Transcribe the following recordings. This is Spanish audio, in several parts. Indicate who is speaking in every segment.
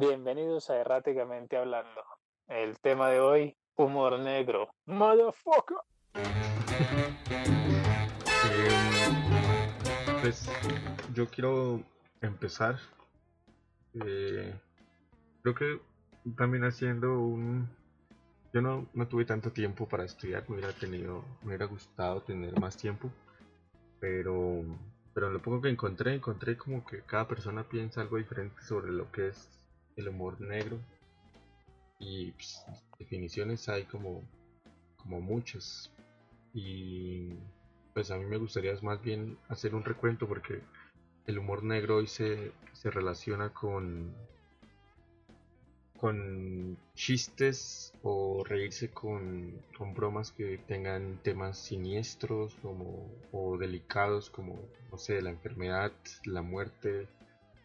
Speaker 1: Bienvenidos a Erráticamente Hablando. El tema de hoy, humor negro. Motherfucker.
Speaker 2: Em, pues yo quiero empezar. eh, creo que también haciendo un. Yo no, no tuve tanto tiempo para estudiar, me hubiera tenido, me hubiera gustado tener más tiempo, pero, pero lo poco que encontré, encontré como que cada persona piensa algo diferente sobre lo que es el humor negro. Y pues, definiciones hay como, como muchas. Y pues a mí me gustaría más bien hacer un recuento porque el humor negro hoy se, se relaciona con con chistes o reírse con, con bromas que tengan temas siniestros como, o delicados como, no sé, la enfermedad, la muerte,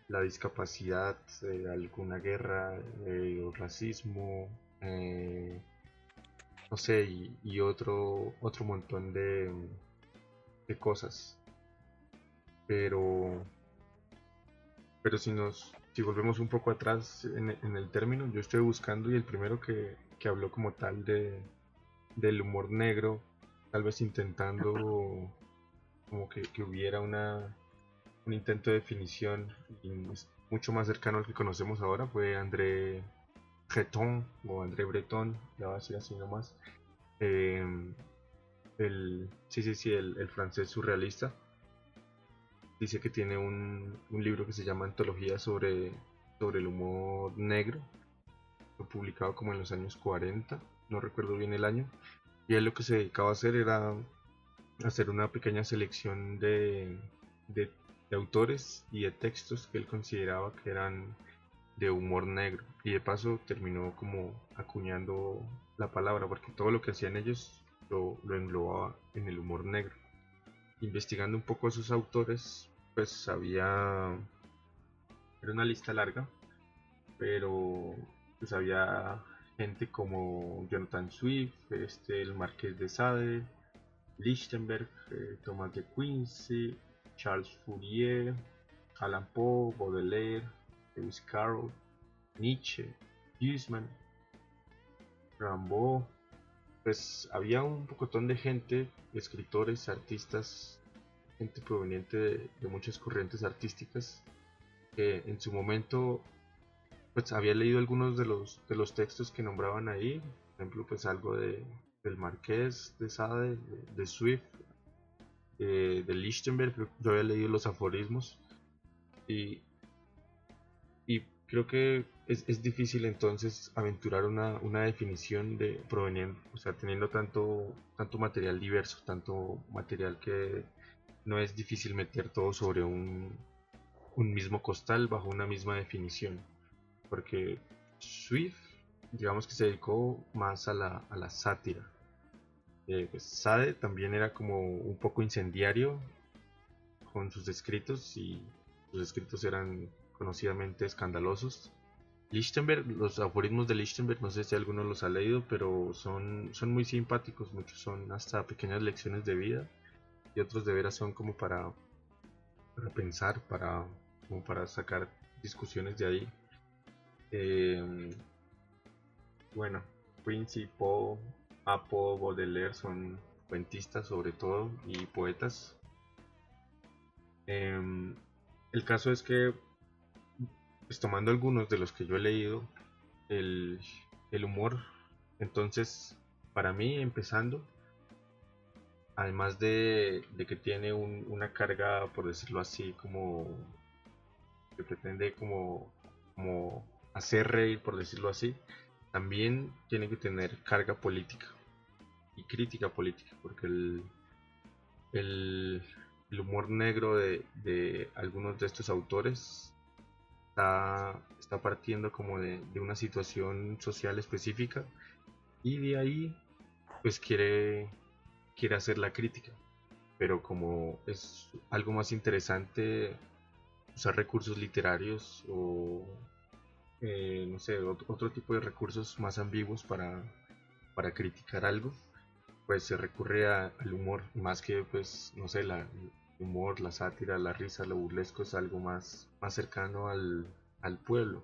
Speaker 2: la discapacidad, eh, alguna guerra, eh, racismo, eh, no sé, y, y otro, otro montón de, de cosas. Pero, pero si nos, si volvemos un poco atrás en, en el término, yo estoy buscando y el primero que, que habló como tal de, del humor negro, tal vez intentando como que, que hubiera una, un intento de definición mucho más cercano al que conocemos ahora, fue André Breton o André Breton, ya va a decir así nomás. Eh, el, sí, sí, sí, el, francés surrealista dice que tiene un, un, libro que se llama Antología sobre, sobre el humor negro, publicado como en los años 40, no recuerdo bien el año, y él lo que se dedicaba a hacer era hacer una pequeña selección de, de, de autores y de textos que él consideraba que eran de humor negro, y de paso terminó como acuñando la palabra, porque todo lo que hacían ellos lo, lo englobaba en el humor negro investigando un poco a sus autores, pues había. Era una lista larga, pero pues había gente como Jonathan Swift, este, el Marqués de Sade, Lichtenberg, eh, Thomas de Quincy, Charles Fourier, Alan Poe, Baudelaire, Lewis Carroll, Nietzsche, Huysman, Rimbaud, pues había un pocotón de gente, escritores, artistas, gente proveniente de, muchas corrientes artísticas, que en su momento pues había leído algunos de los, de los textos que nombraban ahí, por ejemplo pues algo de, del Marqués de Sade, de, de Swift, eh, de Lichtenberg, yo había leído los aforismos y, y creo que es, es, difícil entonces aventurar una, una definición de proveniente, o sea, teniendo tanto, tanto material diverso, tanto material que no es difícil meter todo sobre un, un mismo costal bajo una misma definición. Porque Swift, digamos que se dedicó más a la, a la sátira. Eh, pues Sade también era como un poco incendiario con sus escritos y sus escritos eran conocidamente escandalosos. Lichtenberg, los aforismos de Lichtenberg, no sé si alguno los ha leído, pero son, son muy simpáticos, muchos son hasta pequeñas lecciones de vida y otros de veras son como para, pensar, para, como para sacar discusiones de ahí. Eh, bueno, Poe, Apo, Baudelaire son cuentistas sobre todo y poetas. Eh, el caso es que pues tomando algunos de los que yo he leído, el, el humor, entonces, para mí, empezando, además de, de que tiene un, una carga, por decirlo así, como que pretende como, como hacer reír, por decirlo así, también tiene que tener carga política y crítica política, porque el, el, humor negro de, de algunos de estos autores Está, está, partiendo como de, de, una situación social específica y de ahí pues quiere, quiere hacer la crítica. Pero como es algo más interesante usar recursos literarios o eh, no sé, otro, tipo de recursos más ambiguos para, para criticar algo, pues se recurre a, al humor más que pues no sé, la, humor, la sátira, la risa, lo burlesco es algo más, más cercano al, al pueblo.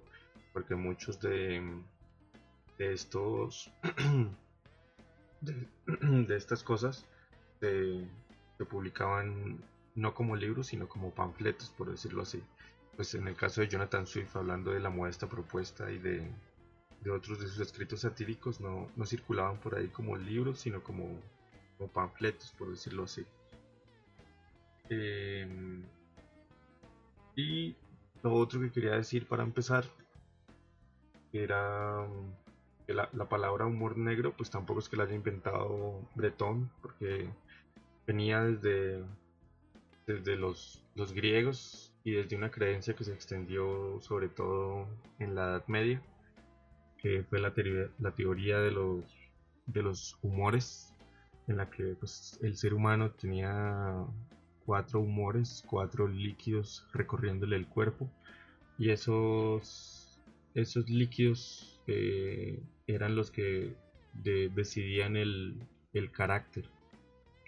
Speaker 2: porque muchos de, de estos de, estas cosas se, publicaban no como libros sino como panfletos por decirlo así pues en el caso de Jonathan Swift hablando de la modesta propuesta y de, de otros de sus escritos satíricos no, no, circulaban por ahí como libros sino como, como panfletos por decirlo así. Em, y lo otro que quería decir para empezar era que la, palabra humor negro, pues tampoco es que la haya inventado Bretón, porque venía desde, desde los, los griegos y desde una creencia que se extendió sobre todo en la Edad Media, que fue la, teoría de los, de los humores, en la que pues, el ser humano tenía cuatro humores, cuatro líquidos recorriéndole el cuerpo, y esos esos líquidos eran los que decidían el, carácter,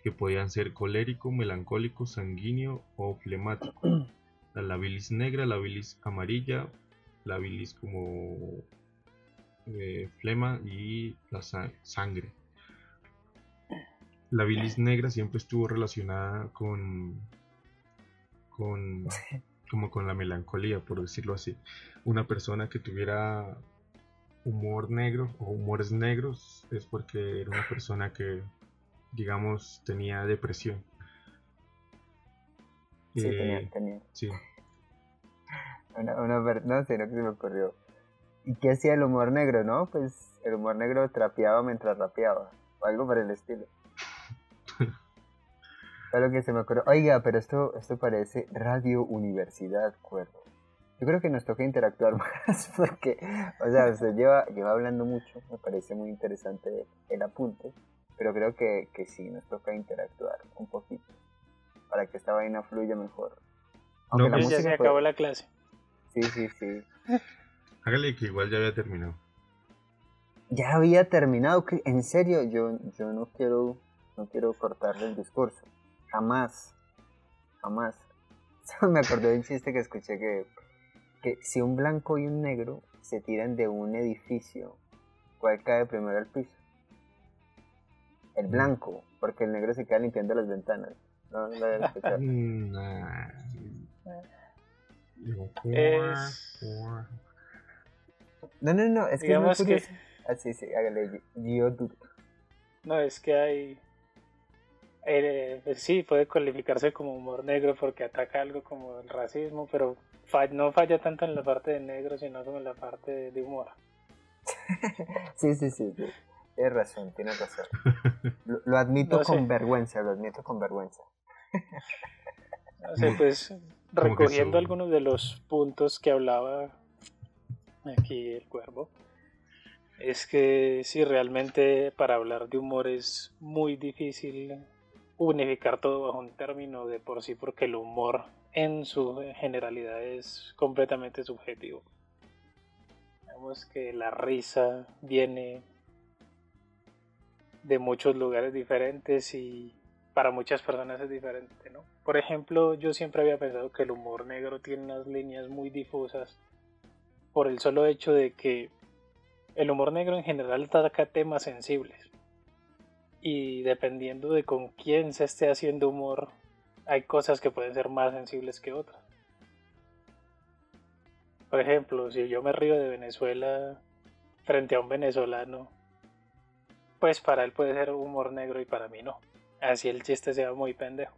Speaker 2: que podían ser colérico, melancólico, sanguíneo o flemático. La, bilis negra, la bilis amarilla, la bilis como eh, flema y la sangre. La bilis negra siempre estuvo relacionada con, con como con la melancolía, por decirlo así. Una persona que tuviera humor negro o humores negros es porque era una persona que, digamos, tenía depresión.
Speaker 3: Sí, tenía, eh, tenía.
Speaker 2: Sí.
Speaker 3: Una, una, no sé, no que se me ocurrió. ¿Y qué hacía el humor negro, no? Pues el humor negro trapeaba mientras rapeaba, o algo por el estilo. Claro que se me ocurrió. Oiga, pero esto, esto parece Radio Universidad Cuervo. Yo creo que nos toca interactuar más porque, o sea, se lleva, lleva hablando mucho, me parece muy interesante el apunte, pero creo que, que sí, nos toca interactuar un poquito para que esta vaina fluya mejor.
Speaker 1: no, la ya se acabó la clase.
Speaker 3: Sí, sí, sí.
Speaker 2: Hágale que igual ya había terminado.
Speaker 3: Ya había terminado, en serio, yo, yo no quiero, no quiero cortarle el discurso. Jamás. Jamás. me acordé de un chiste que escuché que, que si un blanco y un negro se tiran de un edificio, ¿cuál cae primero al piso? El mm. blanco, porque el negro se queda limpiando las ventanas. No, no No, no, no, es que
Speaker 1: Digamos que...
Speaker 3: Ah, sí, sí, hágale, yo
Speaker 1: No, es que hay eh, pues sí, puede cualificarse como humor negro porque ataca algo como el racismo, pero no falla tanto en la parte de negro, sino como en la parte de, humor.
Speaker 3: sí, sí, sí, tienes razón, tienes razón. Lo, admito con vergüenza, lo admito con vergüenza.
Speaker 1: no sé, pues recogiendo algunos de los puntos que hablaba aquí el cuervo, es que sí, realmente para hablar de humor es muy difícil unificar todo bajo un término de por sí porque el humor en su generalidad es completamente subjetivo. Vemos que la risa viene de muchos lugares diferentes y para muchas personas es diferente, ¿no? Por ejemplo, yo siempre había pensado que el humor negro tiene unas líneas muy difusas por el solo hecho de que el humor negro en general ataca temas sensibles y dependiendo de con quién se esté haciendo humor, hay cosas que pueden ser más sensibles que otras. Por ejemplo, si yo me río de Venezuela frente a un venezolano, pues para él puede ser humor negro y para mí no. Así el chiste sea muy pendejo.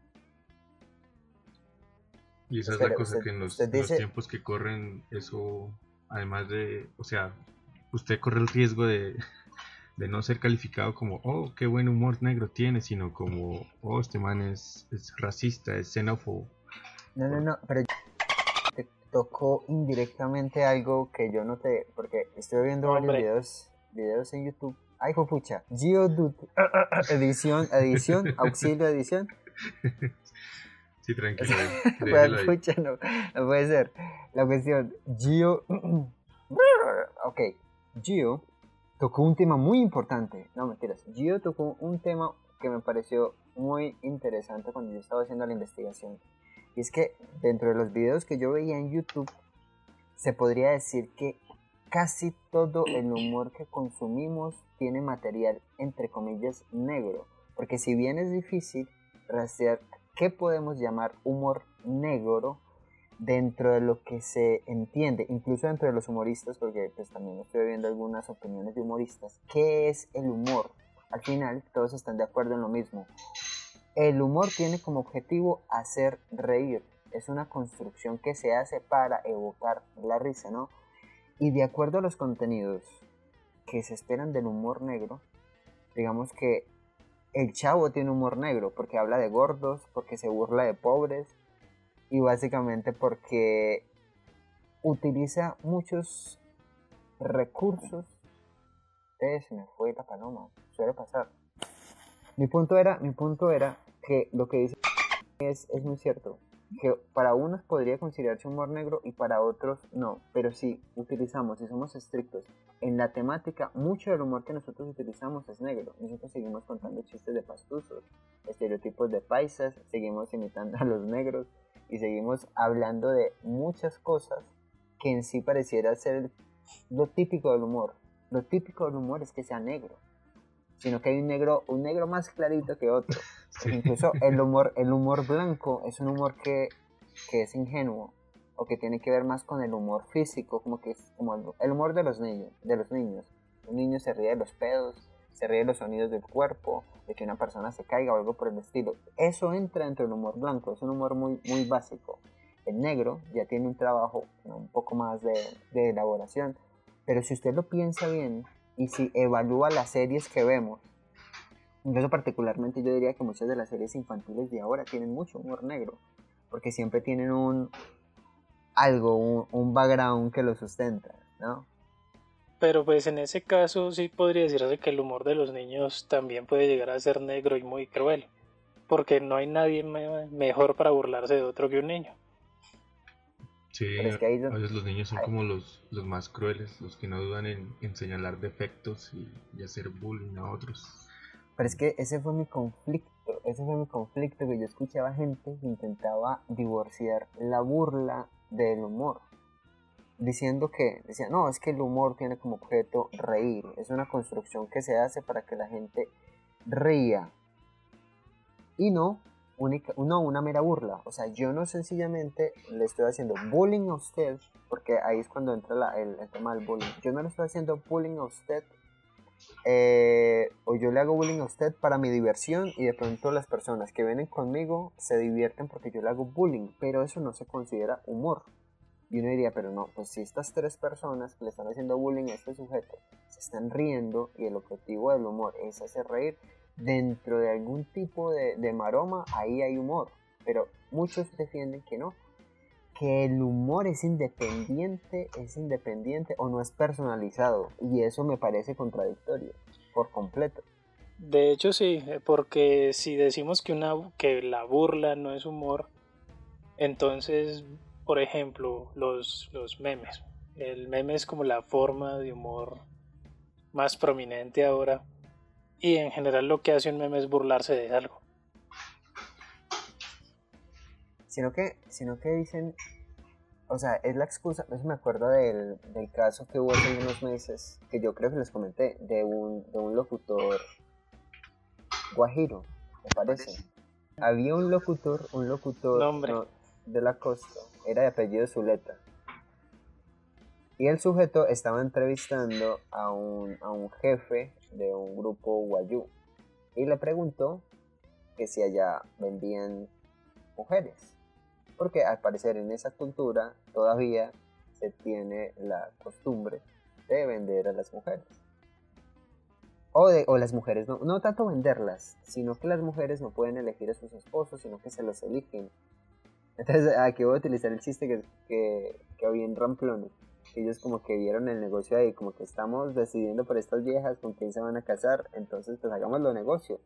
Speaker 2: Y esa es la cosa que en los, los, tiempos que corren, eso, además de, o sea, usted corre el riesgo de, de no ser calificado como, oh, qué buen humor negro tiene, sino como, oh, este man es, es racista, es xenófobo.
Speaker 3: No, no, no, pero te tocó indirectamente algo que yo no te, porque estoy viendo varios videos, videos en YouTube. Ay, pucha, Geodude, edición, edición, auxilio, edición.
Speaker 2: Sí, tranquilo.
Speaker 3: pucha, no, no puede ser. La cuestión, Geo, ok, Geo tocó un tema muy importante. No, mentiras. Gio tocó un tema que me pareció muy interesante cuando yo estaba haciendo la investigación. Y es que dentro de los videos que yo veía en YouTube, se podría decir que casi todo el humor que consumimos tiene material, entre comillas, negro. Porque si bien es difícil rastrear qué podemos llamar humor negro dentro de lo que se entiende, incluso dentro de los humoristas, porque pues también estoy viendo algunas opiniones de humoristas, ¿qué es el humor? Al final todos están de acuerdo en lo mismo. El humor tiene como objetivo hacer reír. Es una construcción que se hace para evocar la risa, ¿no? Y de acuerdo a los contenidos que se esperan del humor negro, digamos que el chavo tiene humor negro porque habla de gordos, porque se burla de pobres y básicamente porque utiliza muchos recursos. Eh, se me fue la paloma, suele pasar. Mi punto era, mi punto era que lo que dice es, es muy cierto que para unos podría considerarse humor negro y para otros no, pero si utilizamos, si somos estrictos en la temática, mucho del humor que nosotros utilizamos es negro. Nosotros seguimos contando chistes de pastuzos, estereotipos de paisas, seguimos imitando a los negros y seguimos hablando de muchas cosas que en sí pareciera ser lo típico del humor. Lo típico del humor es que sea negro, sino que hay un negro, un negro más clarito que otro. Incluso el humor, el humor blanco es un humor que, es ingenuo o que tiene que ver más con el humor físico, como que es como el, humor de los niños, de los niños. Un niño se ríe de los pedos, se ríe de los sonidos del cuerpo, de que una persona se caiga o algo por el estilo. Eso entra dentro del humor blanco, es un humor muy, muy básico. El negro ya tiene un trabajo un poco más de, de elaboración, pero si usted lo piensa bien y si evalúa las series que vemos, Incluso particularmente yo diría que muchas de las series infantiles de ahora tienen mucho humor negro, porque siempre tienen un algo, un, background que lo sustenta, ¿no?
Speaker 1: Pero pues en ese caso sí podría decirse que el humor de los niños también puede llegar a ser negro y muy cruel, porque no hay nadie mejor para burlarse de otro que un niño.
Speaker 2: Sí, a veces los niños son como los, los más crueles, los que no dudan en, en señalar defectos y, y hacer bullying a otros.
Speaker 3: Pero es que ese fue mi conflicto, ese fue mi conflicto que yo escuchaba gente que intentaba divorciar la burla del humor. Diciendo que, decía, no, es que el humor tiene como objeto reír, es una construcción que se hace para que la gente ría. Y no, única, no una mera burla. O sea, yo no sencillamente le estoy haciendo bullying a usted, porque ahí es cuando entra el, el tema del bullying. Yo no le estoy haciendo bullying a usted eh, o yo le hago bullying a usted para mi diversión y de pronto las personas que vienen conmigo se divierten porque yo le hago bullying, pero eso no se considera humor. Y uno diría, pero no, pues si estas tres personas que le están haciendo bullying a este sujeto se están riendo y el objetivo del humor es hacer reír, dentro de algún tipo de, de maroma, ahí hay humor. Pero muchos defienden que no, que el humor es independiente, es independiente o no es personalizado. Y eso me parece contradictorio, por completo.
Speaker 1: De hecho sí, porque si decimos que, una, que la burla no es humor, entonces, por ejemplo, los, los memes. El meme es como la forma de humor más prominente ahora. Y en general lo que hace un meme es burlarse de algo.
Speaker 3: Sino que, sino que dicen, o sea, es la excusa, eso me acuerdo del, del, caso que hubo hace unos meses, que yo creo que les comenté, de un, de un locutor guajiro, me parece. Había un locutor, un locutor de la costa, era de apellido Zuleta. Y el sujeto estaba entrevistando a un, a un jefe de un grupo guayú y le preguntó que si allá vendían mujeres porque al parecer en esa cultura todavía se tiene la costumbre de vender a las mujeres. O, de, o las mujeres, no, no tanto venderlas, sino que las mujeres no pueden elegir a sus esposos, sino que se los eligen. Entonces aquí voy a utilizar el chiste que, que, en Ramplones. Ellos como que vieron el negocio ahí, como que estamos decidiendo por estas viejas con quién se van a casar, entonces pues hagamos lo negocio.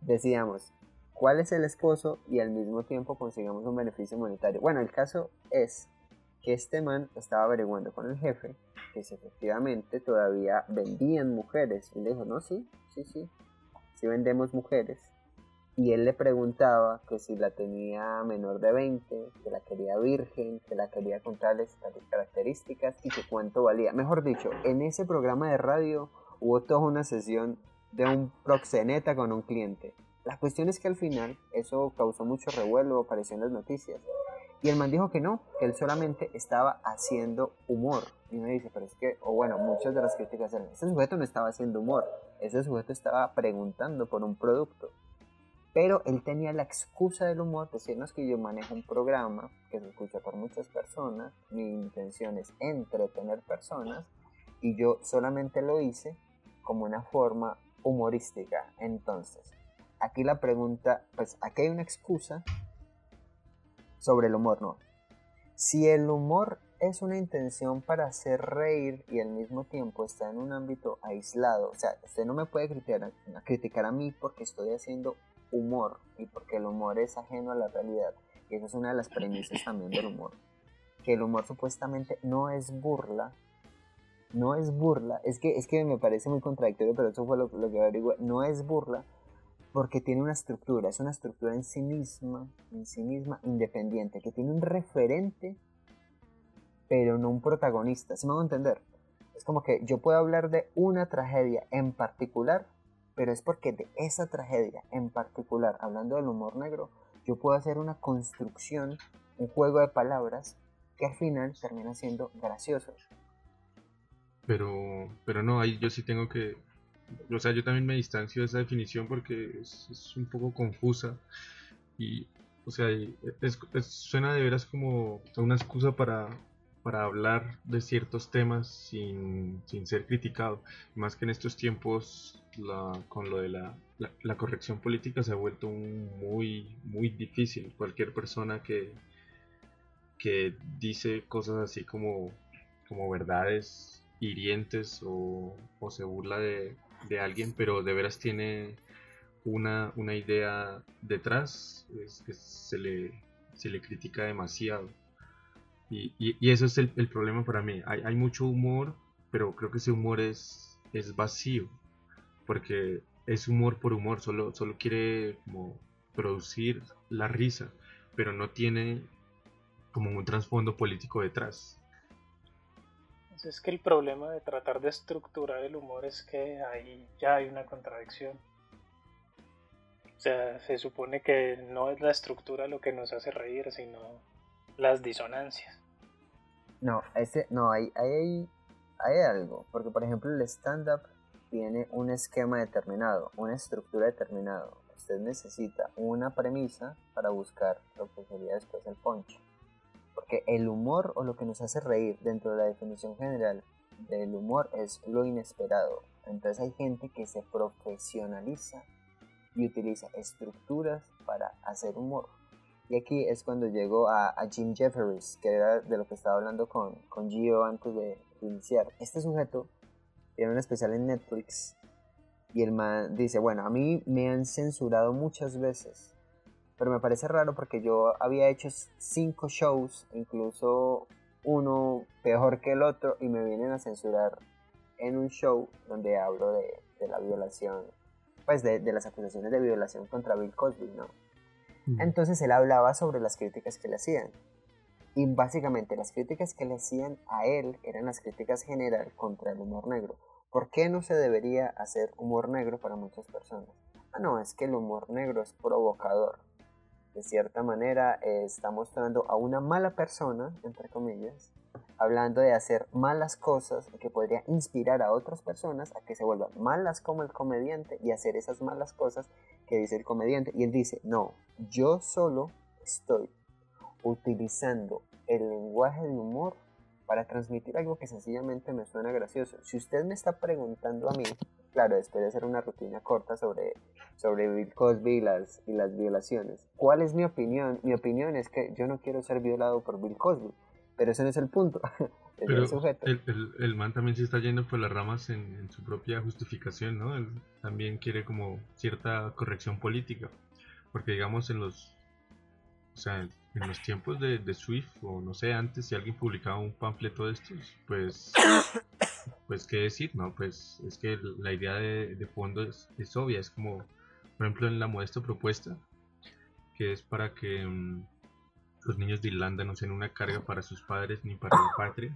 Speaker 3: Decíamos, cuál es el esposo y al mismo tiempo consigamos un beneficio monetario. Bueno, el caso es que este man estaba averiguando con el jefe que si efectivamente todavía vendían mujeres. Y le dijo, no, sí, sí, sí, sí vendemos mujeres. Y él le preguntaba que si la tenía menor de 20, que la quería virgen, que la quería con tales características y que cuánto valía. Mejor dicho, en ese programa de radio hubo toda una sesión de un proxeneta con un cliente. La cuestión es que al final eso causó mucho revuelo, apareció en las noticias. Y el man dijo que no, que él solamente estaba haciendo humor. Y me dice, pero es que, o bueno, muchas de las críticas eran, ese sujeto no estaba haciendo humor, ese sujeto estaba preguntando por un producto. Pero él tenía la excusa del humor, decirnos que yo manejo un programa que se escucha por muchas personas, mi intención es entretener personas y yo solamente lo hice como una forma humorística. Entonces, aquí la pregunta, pues aquí hay una excusa sobre el humor, ¿no? Si el humor es una intención para hacer reír y al mismo tiempo está en un ámbito aislado, o sea, usted no me puede criticar, criticar a mí porque estoy haciendo humor y porque el humor es ajeno a la realidad. Y esa es una de las premisas también del humor. Que el humor supuestamente no es burla. No es burla. Es que, es que me parece muy contradictorio, pero eso fue lo, lo que averigué. No es burla porque tiene una estructura. Es una estructura en sí misma, en sí misma independiente, que tiene un referente, pero no un protagonista. ¿Sí me hago entender? Es como que yo puedo hablar de una tragedia en particular pero es porque de esa tragedia en particular, hablando del humor negro, yo puedo hacer una construcción, un juego de palabras que al final termina siendo gracioso.
Speaker 2: Pero, pero no, ahí yo sí tengo que, o sea, yo también me distancio de esa definición porque es, un poco confusa y, o sea, suena de veras como una excusa para, para hablar de ciertos temas sin, sin ser criticado, más que en estos tiempos con lo de la, la, corrección política se ha vuelto muy, muy difícil. Cualquier persona que, que dice cosas así como, como verdades hirientes o, o se burla de, de, alguien, pero de veras tiene una, una idea detrás, es, que se, le, se le critica demasiado. Y, eso es el, problema para mí. Hay, hay mucho humor, pero creo que ese humor es, es vacío porque es humor por humor, solo, solo quiere como producir la risa, pero no tiene como un trasfondo político detrás.
Speaker 1: Pues es que el problema de tratar de estructurar el humor es que ahí ya hay una contradicción. O sea, se supone que no es la estructura lo que nos hace reír, sino las disonancias.
Speaker 3: No, ese, no, hay, hay, hay algo, porque por ejemplo el stand-up tiene un esquema determinado, una estructura determinada. Usted necesita una premisa para buscar lo que sería después el punch. Porque el humor o lo que nos hace reír dentro de la definición general del humor es lo inesperado. Entonces hay gente que se profesionaliza y utiliza estructuras para hacer humor. Y aquí es cuando llegó a, Jim Jefferies, que era de lo que estaba hablando con, con Gio antes de iniciar. Este sujeto tiene un especial en Netflix y el man dice, bueno, a mí me han censurado muchas veces, pero me parece raro porque yo había hecho cinco shows, incluso uno peor que el otro, y me vienen a censurar en un show donde hablo de, la violación, pues de, las acusaciones de violación contra Bill Cosby, ¿no? Entonces él hablaba sobre las críticas que le hacían. Y básicamente las críticas que le hacían a él eran las críticas general contra el humor negro. ¿Por qué no se debería hacer humor negro para muchas personas? Ah, no, es que el humor negro es provocador. De cierta manera está mostrando a una mala persona, entre comillas, hablando de hacer malas cosas que podría inspirar a otras personas a que se vuelvan malas como el comediante y hacer esas malas cosas que dice el comediante. Y él dice, no, yo solo estoy utilizando el lenguaje del humor para transmitir algo que sencillamente me suena gracioso. Si usted me está preguntando a mí, claro, después de hacer una rutina corta sobre, sobre Bill Cosby y las, y las violaciones, ¿cuál es mi opinión? Mi opinión es que yo no quiero ser violado por Bill Cosby, pero ese no es el punto.
Speaker 2: Pero el, el, man también se está yendo por las ramas en, en, su propia justificación, ¿no? Él también quiere como cierta corrección política, porque digamos en los, o sea, en los tiempos de, de, Swift, o no sé, antes, si alguien publicaba un panfleto de estos, pues, pues, ¿qué decir? No, pues es que la idea de, de fondo es, es, obvia, es como por ejemplo, en la modesta propuesta, que es para que mm, los niños de Irlanda no sean una carga para sus padres ni para la patria,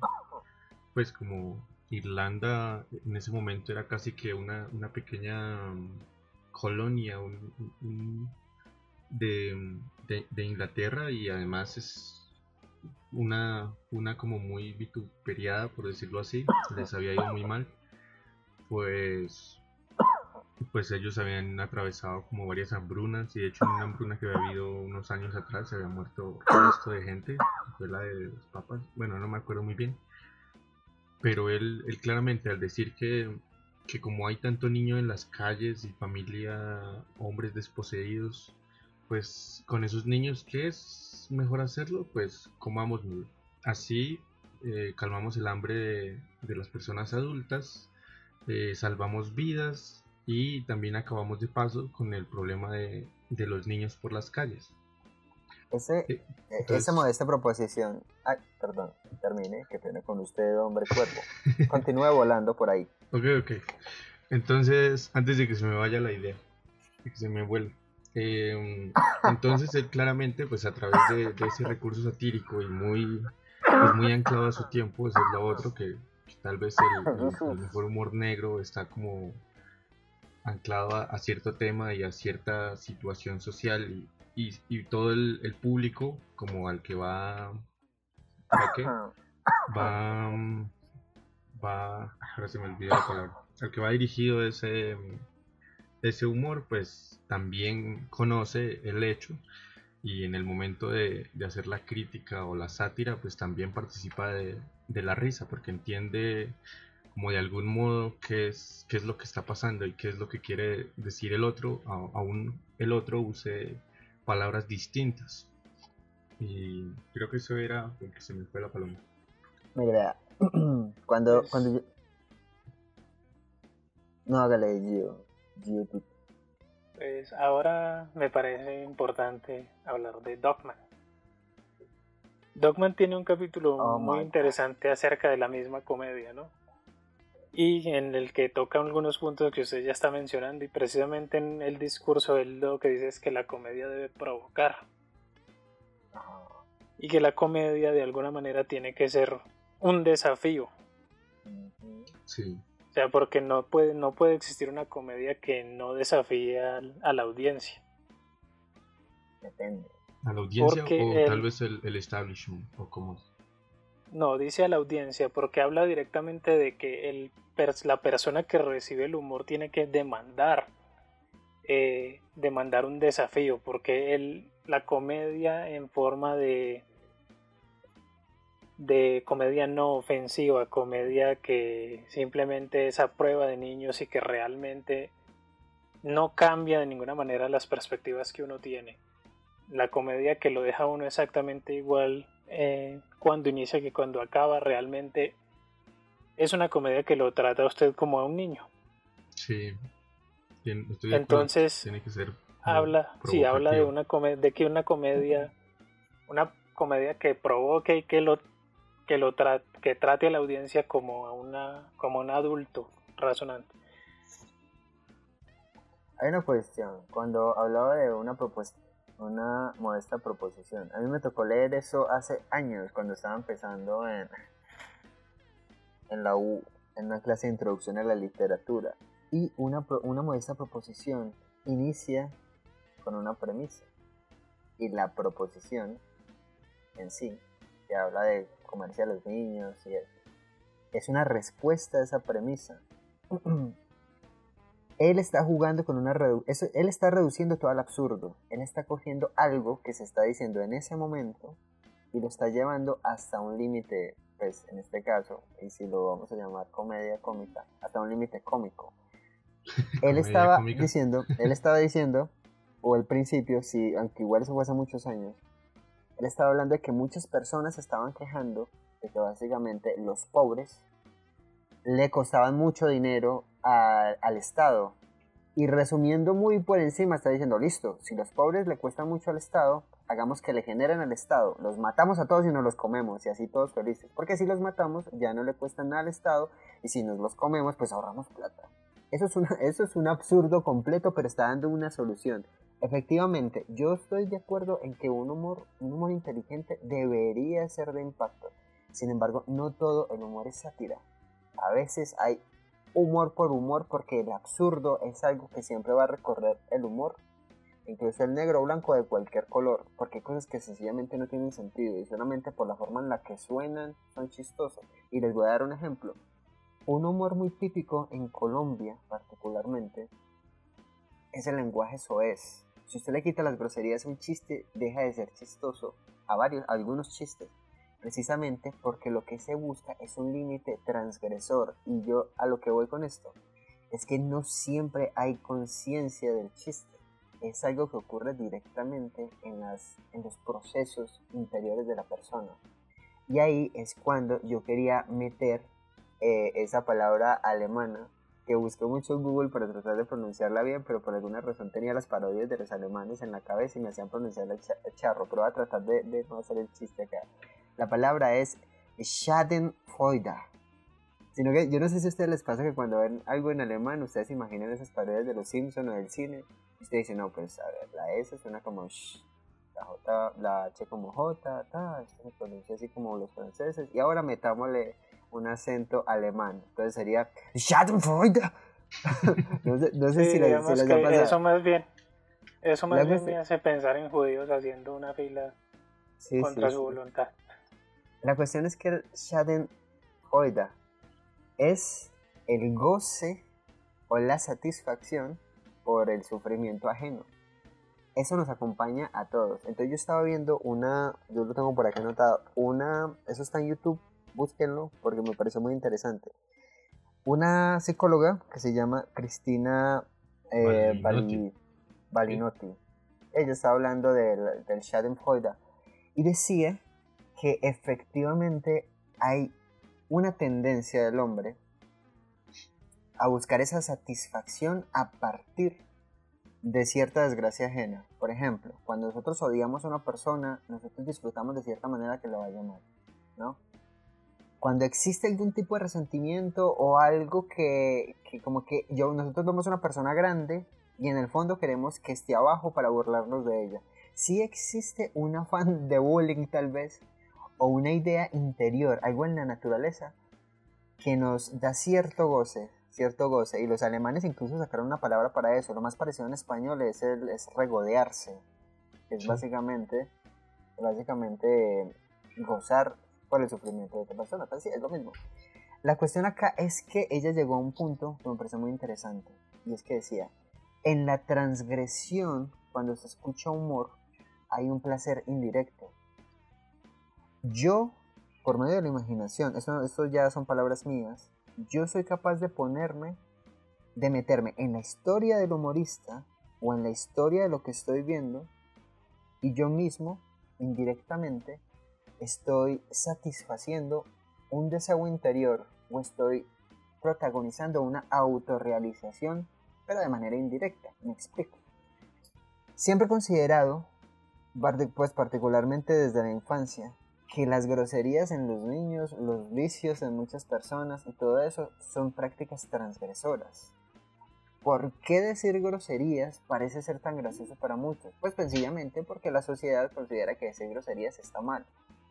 Speaker 2: pues como Irlanda en ese momento era casi que una, una pequeña mm, colonia de, de, Inglaterra y además es una, una como muy vituperiada, por decirlo así, les había ido muy mal, pues pues ellos habían atravesado como varias hambrunas y de hecho una hambruna que había habido unos años atrás se había muerto resto de gente, fue la de los papas, bueno no me acuerdo muy bien, pero él, él claramente al decir que, que como hay tanto niño en las calles y familia, hombres desposeídos, pues con esos niños, ¿qué es mejor hacerlo? Pues comamos Así eh, calmamos el hambre de, las personas adultas, eh, salvamos vidas y también acabamos de paso con el problema de, de los niños por las calles.
Speaker 3: Ese, e, esa modesta proposición. Ay, perdón, termine, que tiene con usted, hombre cuerpo. Continúe volando por ahí.
Speaker 2: Ok, ok. Entonces, antes de que se me vaya la idea, de que se me vuelva. Em, entonces, él claramente, pues a través de, ese recurso satírico y muy, pues, muy anclado a su tiempo, es lo otro que, tal vez el, mejor humor negro está como anclado a, cierto tema y a cierta situación social y, y, todo el, público como al que va va va ahora se me olvidó la palabra al que va dirigido ese ese humor pues también conoce el hecho y en el momento de, hacer la crítica o la sátira pues también participa de, la risa porque entiende como de algún modo qué es, qué es lo que está pasando y qué es lo que quiere decir el otro, aún el otro use palabras distintas. Y creo que eso era porque se me fue la paloma.
Speaker 3: Mira, cuando, pues cuando yo... No, hágale, Gio. Gio
Speaker 1: Pues ahora me parece importante hablar de Dogman. Dogman tiene un capítulo oh muy interesante acerca de la misma comedia, ¿no? Y en el que toca algunos puntos que usted ya está mencionando y precisamente en el discurso él lo que dice es que la comedia debe provocar y que la comedia de alguna manera tiene que ser un desafío.
Speaker 2: Sí.
Speaker 1: O sea, porque no puede, no puede existir una comedia que no desafíe a, la audiencia.
Speaker 3: Depende.
Speaker 2: ¿A la audiencia o tal vez el, el establishment? ¿O cómo?
Speaker 1: No, dice a la audiencia porque habla directamente de que el, la persona que recibe el humor tiene que demandar, eh, demandar un desafío, porque el, la comedia en forma de, de comedia no ofensiva, comedia que simplemente es a prueba de niños y que realmente no cambia de ninguna manera las perspectivas que uno tiene. La comedia que lo deja uno exactamente igual eh, cuando inicia que cuando acaba realmente es una comedia que lo trata a usted como a un niño.
Speaker 2: Sí.
Speaker 1: Entonces,
Speaker 2: tiene que ser
Speaker 1: habla, sí, habla de una de que una comedia, una comedia que provoque y que lo que lo que trate a la audiencia como a una como un adulto razonante.
Speaker 3: Hay una cuestión, cuando hablaba de una propuesta una modesta proposición. A mí me tocó leer eso hace años, cuando estaba empezando en, en la U, en una clase de introducción a la literatura. Y una, una modesta proposición inicia con una premisa. Y la proposición en sí, que habla de comercio a los niños y es una respuesta a esa premisa. él está jugando con una reducción, él está reduciendo todo al absurdo. Él está cogiendo algo que se está diciendo en ese momento y lo está llevando hasta un límite, pues en este caso, y si lo vamos a llamar comedia cómica, hasta un límite cómico. Él estaba diciendo, él estaba diciendo, o el principio, sí, aunque igual eso fue hace muchos años, él estaba hablando de que muchas personas estaban quejando de que básicamente los pobres le costaban mucho dinero al Estado. Y resumiendo muy por encima, está diciendo, listo, si los pobres le cuestan mucho al Estado, hagamos que le generen al Estado. Los matamos a todos y nos los comemos y así todos felices. Porque si los matamos, ya no le cuestan nada al Estado y si nos los comemos, pues ahorramos plata. Eso es, una, eso es un absurdo completo, pero está dando una solución. Efectivamente, yo estoy de acuerdo en que un humor, un humor inteligente debería ser de impacto. Sin embargo, no todo el humor es sátira. A veces hay humor por humor porque el absurdo es algo que siempre va a recorrer el humor. Incluso el negro o blanco de cualquier color, porque hay cosas que sencillamente no tienen sentido y solamente por la forma en la que suenan son chistosas. Y les voy a dar un ejemplo. Un humor muy típico en Colombia particularmente es el lenguaje soez. Si usted le quita las groserías a un chiste, deja de ser chistoso. A varios, a algunos chistes precisamente porque lo que se busca es un límite transgresor. Y yo a lo que voy con esto es que no siempre hay conciencia del chiste. Es algo que ocurre directamente en, las, en los procesos interiores de la persona. Y ahí es cuando yo quería meter eh, esa palabra alemana que busqué mucho en Google para tratar de pronunciarla bien, pero por alguna razón tenía las parodias de los alemanes en la cabeza y me hacían pronunciarla charro, pero voy a tratar de, de no hacer el chiste acá. La palabra es Schadenfreude. Sino que yo no sé si a ustedes les pasa que cuando ven algo en alemán, ustedes imaginan esas paredes de los Simpsons o del cine. Y ustedes dicen, no, pues a ver, la S suena como sh, la J, la H como J, ta, esto se pronuncia así como los franceses. Y ahora metámosle un acento alemán. Entonces sería Schadenfreude.
Speaker 1: no sé, no sé si, les, si les ha pasado. Eso más bien, eso más bien me hace pensar en judíos haciendo una fila contra su voluntad.
Speaker 3: La cuestión es que el Schadenfreude es el goce o la satisfacción por el sufrimiento ajeno. Eso nos acompaña a todos. Entonces yo estaba viendo una, yo lo tengo por aquí anotado, una, eso está en YouTube, búsquenlo porque me pareció muy interesante. Una psicóloga que se llama Cristina eh, Balinotti. Ella estaba hablando del, del Schadenfreude y decía que efectivamente hay una tendencia del hombre a buscar esa satisfacción a partir de cierta desgracia ajena. Por ejemplo, cuando nosotros odiamos a una persona, nosotros disfrutamos de cierta manera que lo vaya mal, ¿no? Cuando existe algún tipo de resentimiento o algo que, que como que yo, nosotros vemos a una persona grande y en el fondo queremos que esté abajo para burlarnos de ella. Si existe un afán de bullying tal vez, o una idea interior, algo en la naturaleza, que nos da cierto goce, cierto goce. Y los alemanes incluso sacaron una palabra para eso. Lo más parecido en español es, el, es regodearse, es básicamente, básicamente gozar por el sufrimiento de otra persona. Pero sí, es lo mismo. La cuestión acá es que ella llegó a un punto que me parece muy interesante. Y es que decía, en la transgresión, cuando se escucha humor, hay un placer indirecto yo, por medio de la imaginación, eso, ya son palabras mías, yo soy capaz de ponerme, de meterme en la historia del humorista o en la historia de lo que estoy viendo y yo mismo, indirectamente, estoy satisfaciendo un deseo interior o estoy protagonizando una autorrealización, pero de manera indirecta, me explico. Siempre he considerado, pues particularmente desde la infancia, que las groserías en los niños, los vicios en muchas personas y todo eso son prácticas transgresoras. ¿Por qué decir groserías parece ser tan gracioso para muchos? Pues sencillamente porque la sociedad considera que decir groserías está mal.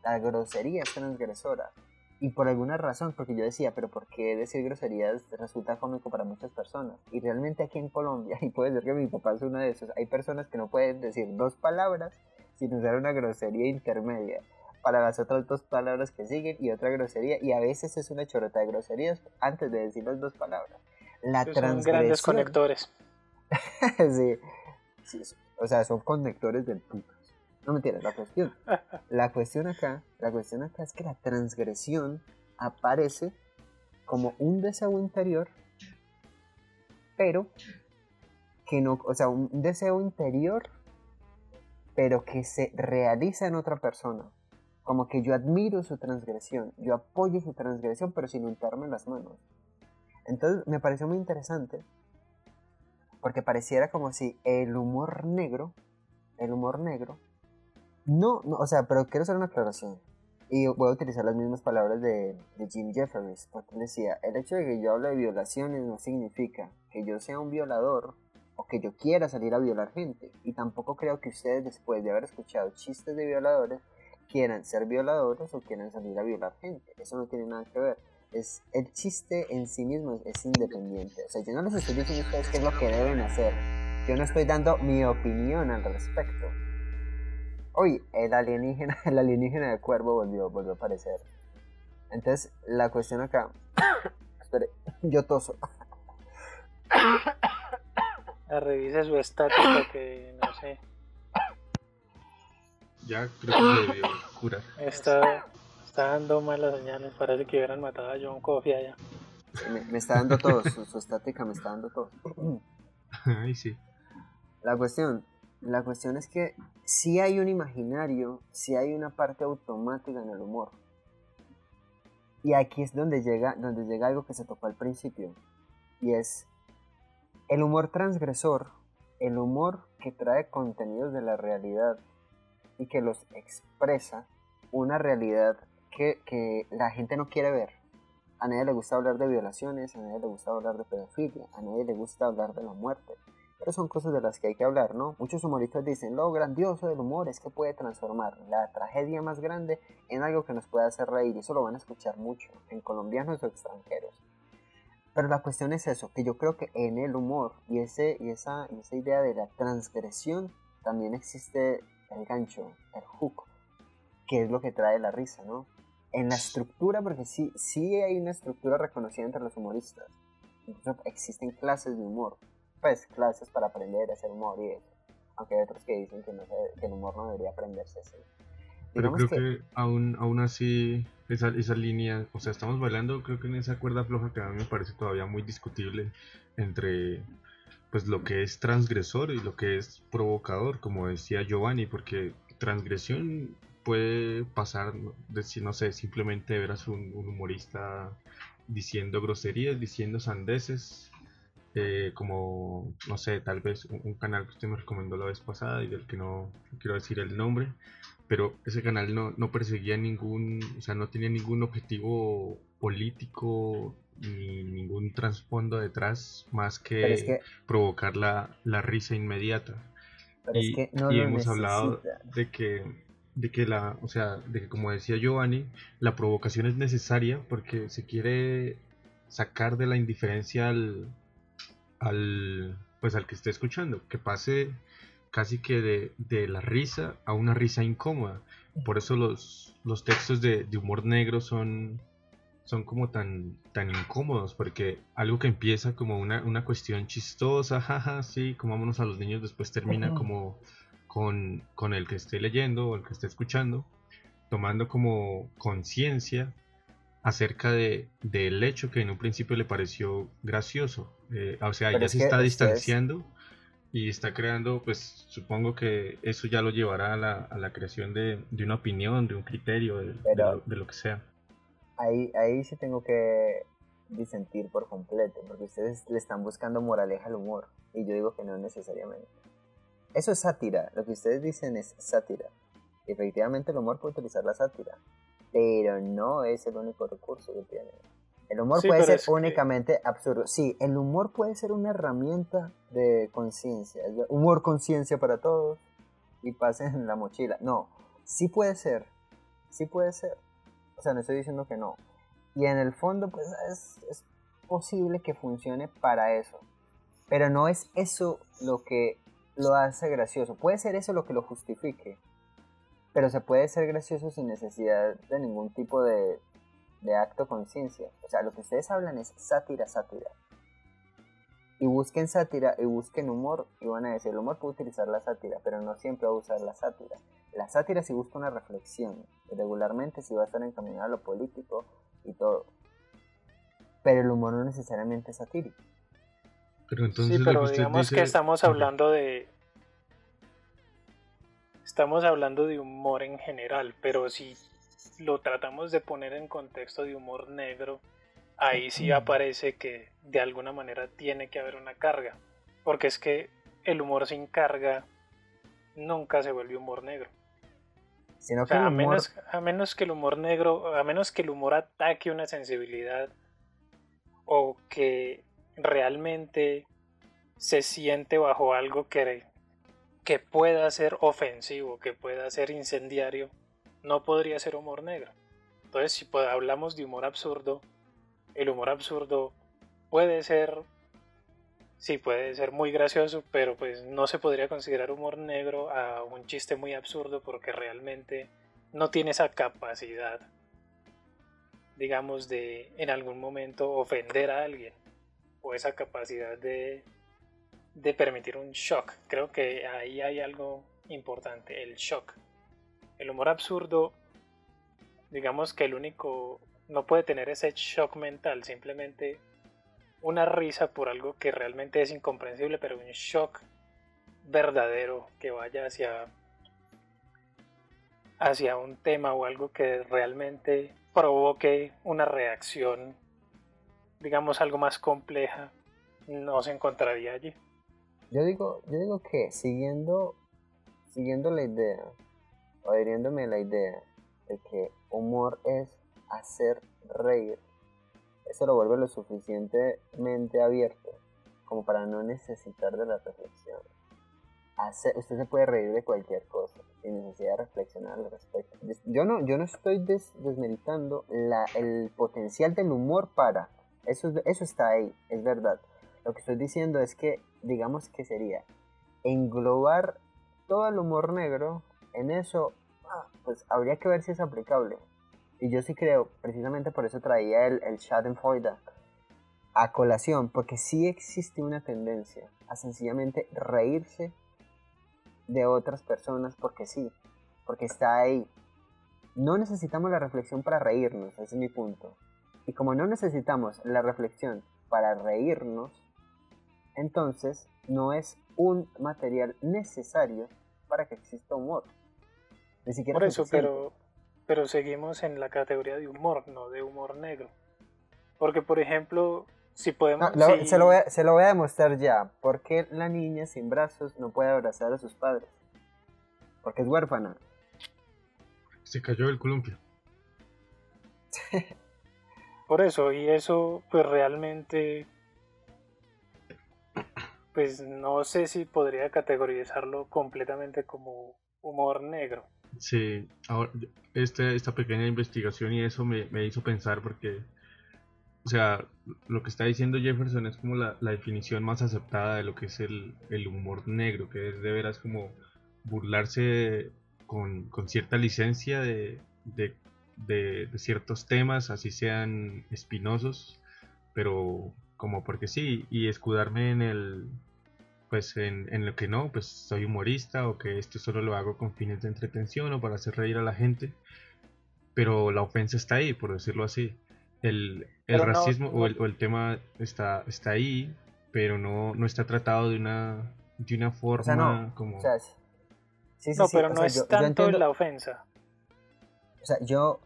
Speaker 3: La grosería es transgresora. Y por alguna razón, porque yo decía, pero ¿por qué decir groserías resulta cómico para muchas personas? Y realmente aquí en Colombia, y puede ser que mi papá es uno de esos, hay personas que no pueden decir dos palabras sin usar una grosería intermedia para las otras dos palabras que siguen y otra grosería. Y a veces es una chorota de groserías antes de decir las dos palabras.
Speaker 1: La Son grandes conectores.
Speaker 3: sí. O sea, son conectores del puto. No me entiendes la cuestión. La cuestión acá, la cuestión acá es que la transgresión aparece como un deseo interior, pero que no, o sea, un deseo interior, pero que se realiza en otra persona. Como que yo admiro su transgresión, yo apoyo su transgresión, pero sin untarme las manos. Entonces me pareció muy interesante, porque pareciera como si el humor negro, el humor negro, no, no, o sea, pero quiero hacer una aclaración. Y voy a utilizar las mismas palabras de, de Jim Jefferies, porque él decía, el hecho de que yo hable de violaciones no significa que yo sea un violador o que yo quiera salir a violar gente. Y tampoco creo que ustedes, después de haber escuchado chistes de violadores, quieran ser violadores o quieran salir a violar gente. Eso no tiene nada que ver. Es, el chiste en sí mismo es, independiente. O sea, yo no les estoy diciendo ustedes qué es lo que deben hacer. Yo no estoy dando mi opinión al respecto. Uy, el alienígena, el alienígena de cuervo volvió, volvió a aparecer. Entonces, la cuestión acá. Espere, yo toso.
Speaker 1: Revise su estática que no sé.
Speaker 2: Ya creo que debió curar.
Speaker 1: Está, está dando malas señales. Parece que hubieran matado a John Coffey allá.
Speaker 3: Me, está dando todo, su, estática me está dando todo.
Speaker 2: Ay, sí.
Speaker 3: La cuestión, la cuestión es que si hay un imaginario, si hay una parte automática en el humor. Y aquí es donde llega, donde llega algo que se tocó al principio. Y es el humor transgresor, el humor que trae contenidos de la realidad y que los expresa una realidad que, la gente no quiere ver. A nadie le gusta hablar de violaciones, a nadie le gusta hablar de pedofilia, a nadie le gusta hablar de la muerte. Pero son cosas de las que hay que hablar, ¿no? Muchos humoristas dicen, lo grandioso del humor es que puede transformar la tragedia más grande en algo que nos pueda hacer reír. Y eso lo van a escuchar mucho, en colombianos o extranjeros. Pero la cuestión es eso, que yo creo que en el humor y, ese, y, esa, esa idea de la transgresión también existe el gancho, el hook, que es lo que trae la risa, ¿no? En la estructura, porque sí, sí hay una estructura reconocida entre los humoristas. Incluso existen clases de humor, pues clases para aprender a hacer humor y eso. Aunque hay otros que dicen que, no que el humor no debería aprenderse así.
Speaker 2: Pero creo que, aún, aún así, esa, esa línea, o sea, estamos bailando, creo que en esa cuerda floja que a mí me parece todavía muy discutible entre pues lo que es transgresor y lo que es provocador, como decía Giovanni, porque transgresión puede pasar de si no sé, simplemente verás un, un humorista diciendo groserías, diciendo sandeces, eh, como, no sé, tal vez un, canal que usted me recomendó la vez pasada y del que no quiero decir el nombre, pero ese canal no, no perseguía ningún, o sea, no tenía ningún objetivo político ni ningún trasfondo detrás más que, provocar la, la, risa inmediata. y, hemos hablado de que de que la, o sea, de que como decía Giovanni, la provocación es necesaria porque se quiere sacar de la indiferencia al, al pues al que esté escuchando, que pase casi que de, de la risa a una risa incómoda. Por eso los, los textos de, de, humor negro son, son como tan, tan incómodos, porque algo que empieza como una, una cuestión chistosa, jaja, sí, como vámonos a los niños, después termina como con, con el que esté leyendo o el que esté escuchando, tomando como conciencia acerca de, del hecho que en un principio le pareció gracioso. Eh, o sea, ya se está distanciando y está creando, pues supongo que eso ya lo llevará a la, a la creación de, de, una opinión, de un criterio, de, de, lo, que sea.
Speaker 3: Ahí, ahí sí tengo que disentir por completo, porque ustedes le están buscando moraleja al humor y yo digo que no necesariamente. Eso es sátira, lo que ustedes dicen es sátira. Efectivamente el humor puede utilizar la sátira, pero no es el único recurso que tiene. El humor puede ser únicamente absurdo. Sí, el humor puede ser una herramienta de conciencia. Humor conciencia para todos y pasen en la mochila. No, sí puede ser. Sí puede ser. O sea, no estoy diciendo que no. Y en el fondo, pues es, posible que funcione para eso. Pero no es eso lo que lo hace gracioso. Puede ser eso lo que lo justifique pero se puede ser gracioso sin necesidad de ningún tipo de, de acto conciencia. O sea, lo que ustedes hablan es sátira, sátira. Y busquen sátira y busquen humor y van a decir, el humor puede utilizar la sátira, pero no siempre va a usar la sátira. La sátira sí busca una reflexión, regularmente sí va a estar encaminada a lo político y todo. Pero el humor no necesariamente es satírico.
Speaker 1: Pero entonces sí, pero digamos que estamos hablando de, estamos hablando de humor en general, pero si lo tratamos de poner en contexto de humor negro, ahí sí aparece que de alguna manera tiene que haber una carga, porque es que el humor sin carga nunca se vuelve humor negro.
Speaker 3: Sino que
Speaker 1: a, menos, a menos que el humor negro, a menos que el humor ataque una sensibilidad o que realmente se siente bajo algo que, que pueda ser ofensivo, que pueda ser incendiario, no podría ser humor negro. Entonces, si hablamos de humor absurdo, el humor absurdo puede ser, sí, puede ser muy gracioso, pero pues no se podría considerar humor negro a un chiste muy absurdo porque realmente no tiene esa capacidad, digamos, de en algún momento ofender a alguien o esa capacidad de, de permitir un shock. Creo que ahí hay algo importante, el shock. El humor absurdo, digamos que el único no puede tener ese shock mental, simplemente una risa por algo que realmente es incomprensible, pero un shock verdadero que vaya hacia hacia un tema o algo que realmente provoque una reacción, digamos algo más compleja, no se encontraría allí.
Speaker 3: Yo digo, yo digo que siguiendo, siguiendo la idea, adhiriéndome la idea de que humor es hacer reír, eso lo vuelve lo suficientemente abierto como para no necesitar de la reflexión. usted se puede reír de cualquier cosa sin necesidad de reflexionar al respecto. Yo no, yo no estoy desmeritando la, el potencial del humor para. Eso, eso está ahí, es verdad. Lo que estoy diciendo es que, digamos que sería englobar todo el humor negro en eso, ah, pues habría que ver si es aplicable. Y yo sí creo, precisamente por eso traía el, el Schadenfreude a colación, porque sí existe una tendencia a sencillamente reírse de otras personas porque sí, porque está ahí. No necesitamos la reflexión para reírnos, ese es mi punto. Y como no necesitamos la reflexión para reírnos, entonces no es un material necesario para que exista humor. Ni siquiera
Speaker 1: Por eso, pero, pero seguimos en la categoría de humor, no de humor negro. Porque, por ejemplo, si podemos...
Speaker 3: Se, lo voy a, se, lo voy a, demostrar ya. ¿Por qué la niña sin brazos no puede abrazar a sus padres? Porque es huérfana.
Speaker 2: Se cayó el columpio.
Speaker 1: Por eso, y eso pues realmente... Pues no sé si podría categorizarlo completamente como humor negro.
Speaker 2: Sí, ahora, este, esta pequeña investigación y eso me, hizo pensar porque, o sea, lo que está diciendo Jefferson es como la, definición más aceptada de lo que es el, humor negro, que es de veras como burlarse con, cierta licencia de, de, ciertos temas, así sean espinosos, pero como porque sí, y escudarme en el, pues en, en, lo que no, pues soy humorista o que esto solo lo hago con fines de entretención o para hacer reír a la gente, pero la ofensa está ahí, por decirlo así. El, el racismo O, el, o, el, tema está, está ahí, pero no, no está tratado de una, de una forma como...
Speaker 1: no, pero no es tanto la ofensa.
Speaker 3: O sea, yo,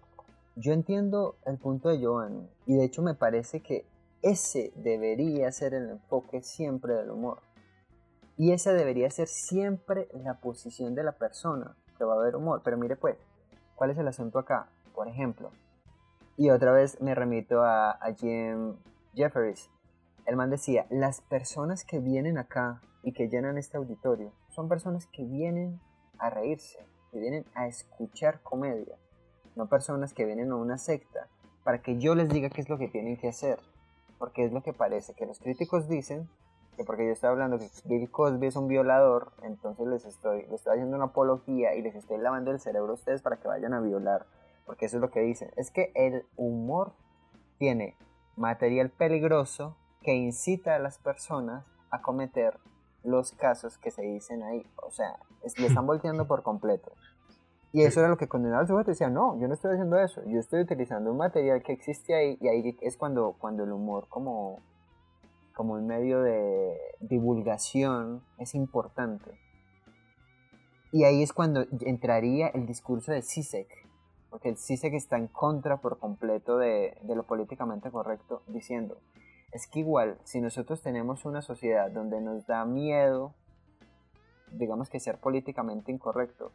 Speaker 3: yo entiendo el punto de Joan y de hecho me parece que ese debería ser el enfoque siempre del humor y esa debería ser siempre la posición de la persona que va a haber humor. Pero mire pues, ¿cuál es el asunto acá? Por ejemplo, y otra vez me remito a, Jim Jefferies. El man decía, las personas que vienen acá y que llenan este auditorio son personas que vienen a reírse, que vienen a escuchar comedia, no personas que vienen a una secta para que yo les diga qué es lo que tienen que hacer, porque es lo que parece que los críticos dicen que porque yo estoy hablando que Bill Cosby es un violador, entonces les estoy, les estoy haciendo una apología y les estoy lavando el cerebro a ustedes para que vayan a violar, porque eso es lo que dicen. Es que el humor tiene material peligroso que incita a las personas a cometer los casos que se dicen ahí. O sea, le están volteando por completo. Y eso era lo que condenaba el sujeto. Decía, no, yo no estoy haciendo eso. Yo estoy utilizando un material que existe ahí. Y ahí es cuando, cuando el humor como como un medio de divulgación es importante. Y ahí es cuando entraría el discurso de CISEC, porque el CISEC está en contra por completo de, de lo políticamente correcto, diciendo, es que igual, si nosotros tenemos una sociedad donde nos da miedo, digamos que ser políticamente incorrecto,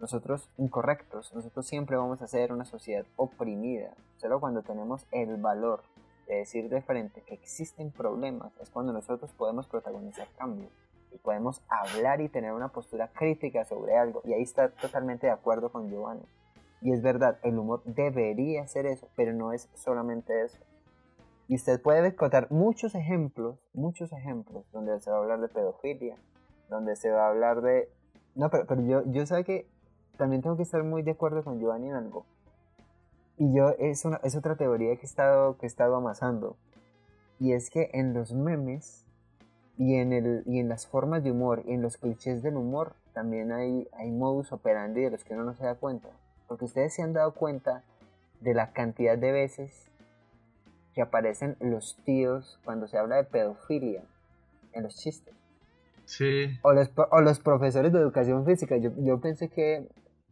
Speaker 3: nosotros incorrectos, nosotros siempre vamos a ser una sociedad oprimida. Solo cuando tenemos el valor de decir de frente que existen problemas es cuando nosotros podemos protagonizar cambios y podemos hablar y tener una postura crítica sobre algo. Y ahí está totalmente de acuerdo con Giovanni. Y es verdad, el humor debería ser eso, pero no es solamente eso. Y usted puede contar muchos ejemplos, muchos ejemplos, donde se va a hablar de pedofilia, donde se va a hablar de... No, pero, pero yo, yo sé que también tengo que estar muy de acuerdo con Giovanni en algo. Y yo, es, una, es otra teoría que he, estado, que he estado amasando. Y es que en los memes y en, el, y en las formas de humor y en los clichés del humor también hay, hay modus operandi de los que uno no se da cuenta. Porque ustedes se han dado cuenta de la cantidad de veces que aparecen los tíos cuando se habla de pedofilia en los chistes.
Speaker 2: Sí.
Speaker 3: O los, o los profesores de educación física. Yo, yo pensé que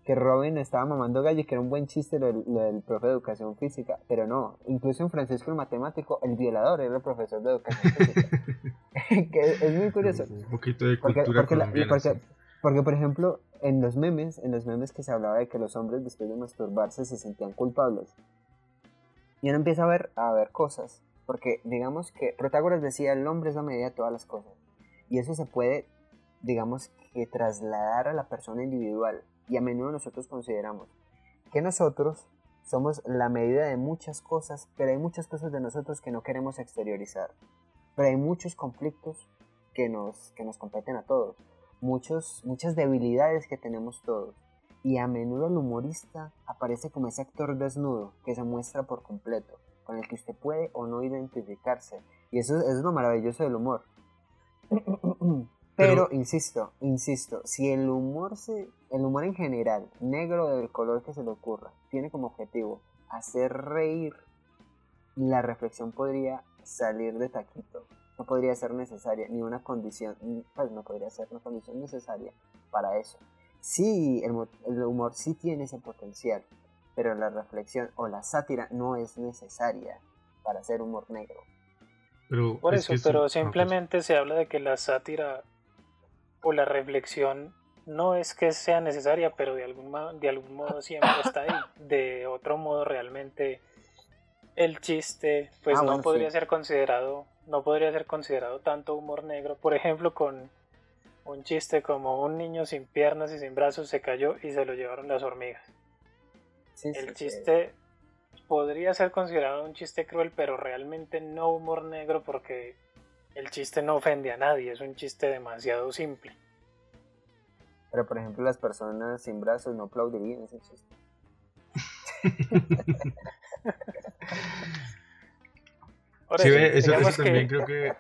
Speaker 3: que Robin estaba mamando gallo que era un buen chiste lo, del profe de educación física, pero no, incluso en Francisco el matemático, el violador era el profesor de educación física. que es muy curioso.
Speaker 2: Un poquito de cultura
Speaker 3: porque, porque, por ejemplo, en los memes, en los memes que se hablaba de que los hombres después de masturbarse se sentían culpables. Y uno empieza a ver, a ver cosas, porque digamos que Protágoras decía, el hombre es la medida de todas las cosas. Y eso se puede, digamos que trasladar a la persona individual y a menudo nosotros consideramos que nosotros somos la medida de muchas cosas, pero hay muchas cosas de nosotros que no queremos exteriorizar. Pero hay muchos conflictos que nos, que nos competen a todos, muchos, muchas debilidades que tenemos todos. Y a menudo el humorista aparece como ese actor desnudo que se muestra por completo, con el que usted puede o no identificarse. Y eso es lo maravilloso del humor. Pero, insisto, insisto, si el humor se, el humor en general, negro del color que se le ocurra, tiene como objetivo hacer reír, la reflexión podría salir de taquito. No podría ser necesaria, ni una condición, pues no podría ser una condición necesaria para eso. Sí, el, el humor sí tiene ese potencial, pero la reflexión o la sátira no es necesaria para hacer humor negro.
Speaker 1: Pero Por eso, pero simplemente se habla de que la sátira o la reflexión no es que sea necesaria, pero de algún, de algún modo siempre está ahí. De otro modo realmente el chiste pues ah, no podría ser considerado no podría ser considerado tanto humor negro. Por ejemplo, con un chiste como un niño sin piernas y sin brazos se cayó y se lo llevaron las hormigas. el chiste podría ser considerado un chiste cruel, pero realmente no humor negro porque el chiste no ofende a nadie, es un chiste demasiado simple.
Speaker 3: Pero por ejemplo las personas sin brazos no aplaudirían ese chiste.
Speaker 2: sí, eso, también creo que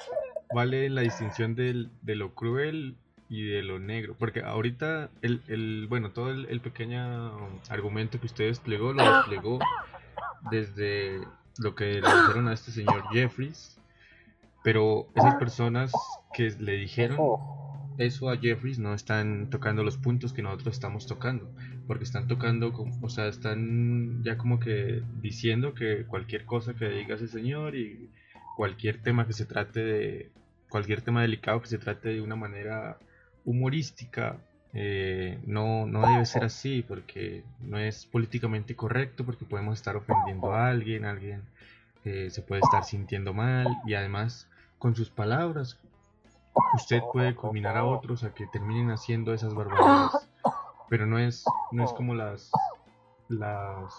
Speaker 2: vale la distinción del, de lo cruel y de lo negro. Porque ahorita, el, el bueno, todo el, el, pequeño argumento que usted desplegó, lo desplegó desde lo que le dijeron a este señor Jeffries pero esas personas que le dijeron eso a Jeffries no están tocando los puntos que nosotros estamos tocando, porque están tocando, o sea, están ya como que diciendo que cualquier cosa que diga ese señor y cualquier tema que se trate de, cualquier tema delicado que se trate de una manera humorística, eh, no, no debe ser así, porque no es políticamente correcto, porque podemos estar ofendiendo a alguien, alguien eh, se puede estar sintiendo mal y además con sus palabras usted puede combinar a otros a que terminen haciendo esas barbaridades. Pero no es, no es como las, las,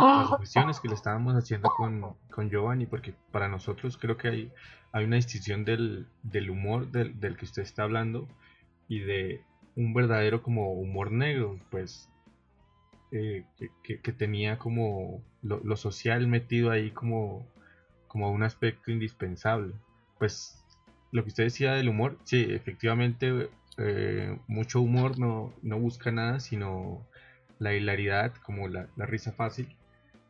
Speaker 2: las objeciones que le estábamos haciendo con, con, Giovanni, porque para nosotros creo que hay, hay una distinción del, del humor del, del, que usted está hablando y de un verdadero como humor negro, pues eh, que, que, tenía como lo, lo, social metido ahí como, como un aspecto indispensable pues lo que usted decía del humor, sí, efectivamente eh, mucho humor no, no, busca nada sino la hilaridad, como la, risa fácil,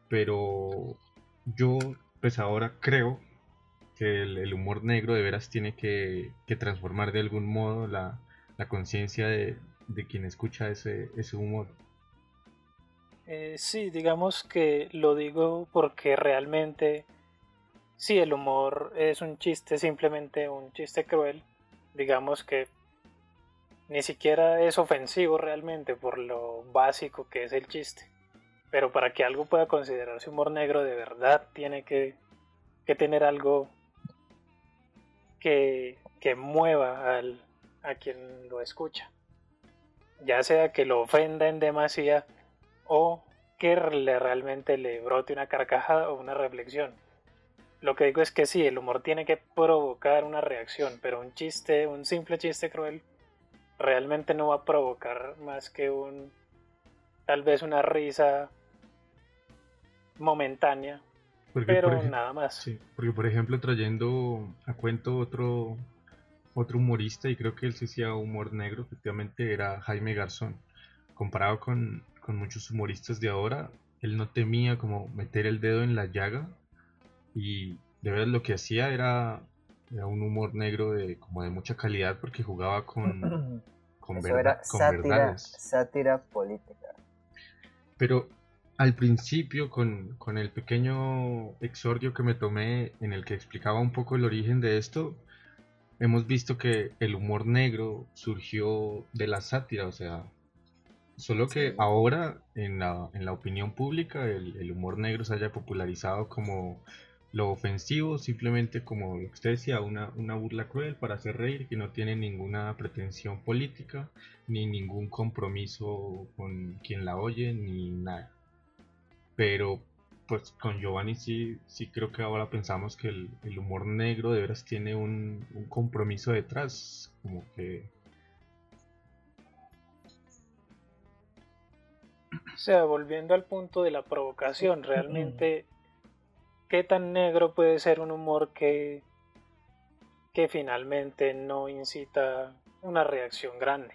Speaker 2: pero yo pues ahora creo que el, humor negro de veras tiene que, transformar de algún modo la, conciencia de, quien escucha ese, ese humor.
Speaker 1: Eh, sí, digamos que lo digo porque realmente si el humor es un chiste, simplemente un chiste cruel, digamos que ni siquiera es ofensivo realmente por lo básico que es el chiste. Pero para que algo pueda considerarse humor negro de verdad tiene que, tener algo que, que mueva al, a quien lo escucha. Ya sea que lo ofenda en demasía o que le, realmente le brote una carcajada o una reflexión. Lo que digo es que sí, el humor tiene que provocar una reacción, pero un chiste, un simple chiste cruel, realmente no va a provocar más que un, tal vez una risa momentánea, pero nada más.
Speaker 2: Sí, porque por ejemplo trayendo a cuento otro, otro humorista, y creo que él se hacía humor negro, efectivamente era Jaime Garzón. Comparado con, con muchos humoristas de ahora, él no temía como meter el dedo en la llaga y de verdad lo que hacía era, un humor negro de como de mucha calidad porque jugaba con, con,
Speaker 3: sátira, Sátira política.
Speaker 2: Pero al principio, con, con, el pequeño exordio que me tomé en el que explicaba un poco el origen de esto, hemos visto que el humor negro surgió de la sátira, o sea, solo que ahora en la, en la opinión pública el, el humor negro se haya popularizado como lo ofensivo, simplemente como lo que usted decía, una, una burla cruel para hacer reír, que no tiene ninguna pretensión política, ni ningún compromiso con quien la oye, ni nada. Pero pues con Giovanni sí, sí creo que ahora pensamos que el, humor negro de veras tiene un, un, compromiso detrás, como que...
Speaker 1: O sea, volviendo al punto de la provocación, realmente ¿qué tan negro puede ser un humor que, que finalmente no incita una reacción grande?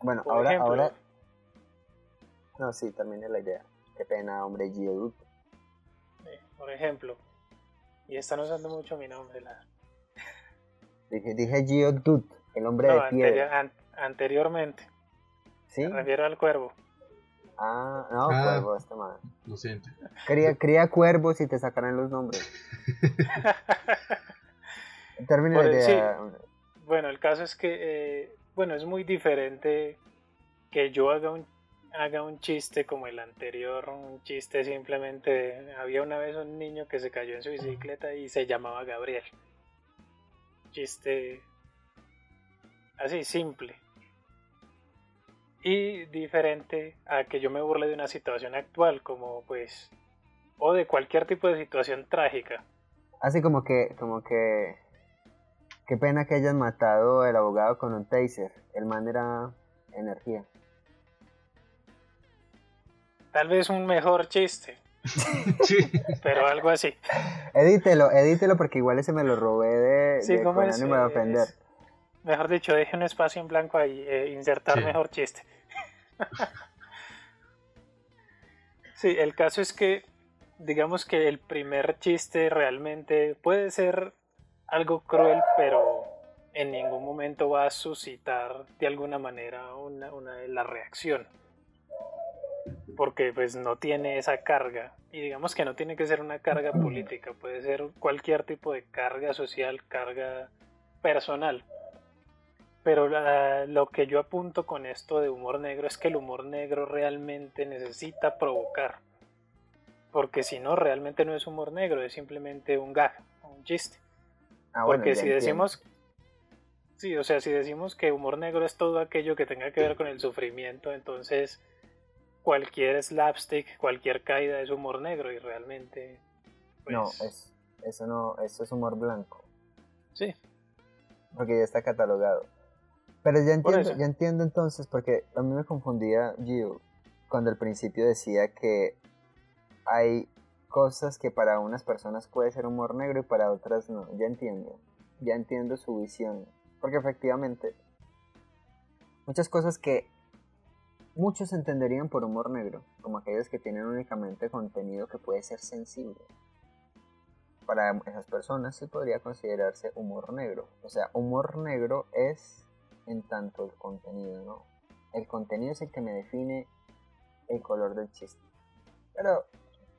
Speaker 3: Bueno, ahora, ahora... No, sí, también es la idea. Qué pena, hombre, Gio
Speaker 1: por ejemplo, y están usando mucho mi nombre. La...
Speaker 3: Dije, dije Gio el hombre de piedra.
Speaker 1: anteriormente. ¿Sí? Me refiero al cuervo.
Speaker 3: Ah, no, ah, cuervo, este man.
Speaker 2: Lo siento.
Speaker 3: Cría, cría cuervos y te sacarán los nombres. Termina
Speaker 1: Bueno, el caso es que, eh, bueno, es muy diferente que yo haga un, haga un chiste como el anterior, un chiste simplemente, había una vez un niño que se cayó en su bicicleta y se llamaba Gabriel. Chiste así, simple y diferente a que yo me burle de una situación actual, como pues, o de cualquier tipo de situación trágica.
Speaker 3: Así como que, como que, qué pena que hayan matado al abogado con un taser, el man era energía.
Speaker 1: Tal vez un mejor chiste. sí. Pero algo así.
Speaker 3: Edítelo, edítelo porque igual ese me lo robé de, sí, de con ánimo de ofender.
Speaker 1: mejor dicho, deje un espacio en blanco ahí, eh, insertar mejor chiste. Sí, el caso es que, digamos que el primer chiste realmente puede ser algo cruel, pero en ningún momento va a suscitar de alguna manera una, una la reacción. Porque pues no tiene esa carga. Y digamos que no tiene que ser una carga política, puede ser cualquier tipo de carga social, carga personal. Pero lo que yo apunto con esto de humor negro es que el humor negro realmente necesita provocar. Porque si no, realmente no es humor negro, es simplemente un gag, un chiste. Ah, Porque si decimos... Sí, o sea, si decimos que humor negro es todo aquello que tenga que ver con el sufrimiento, entonces cualquier slapstick, cualquier caída es humor negro y realmente...
Speaker 3: no, pues es, eso no, eso es humor blanco.
Speaker 1: Sí.
Speaker 3: Porque ya está catalogado. Pero ya entiendo, ya entiendo entonces, porque a mí me confundía Gio cuando al principio decía que hay cosas que para unas personas puede ser humor negro y para otras no. Ya entiendo, ya entiendo su visión. Porque efectivamente, muchas cosas que muchos entenderían por humor negro, como aquellos que tienen únicamente contenido que puede ser sensible. Para esas personas sí podría considerarse humor negro. O sea, humor negro es en tanto el contenido, ¿no? El contenido es el que me define el color del chiste. Pero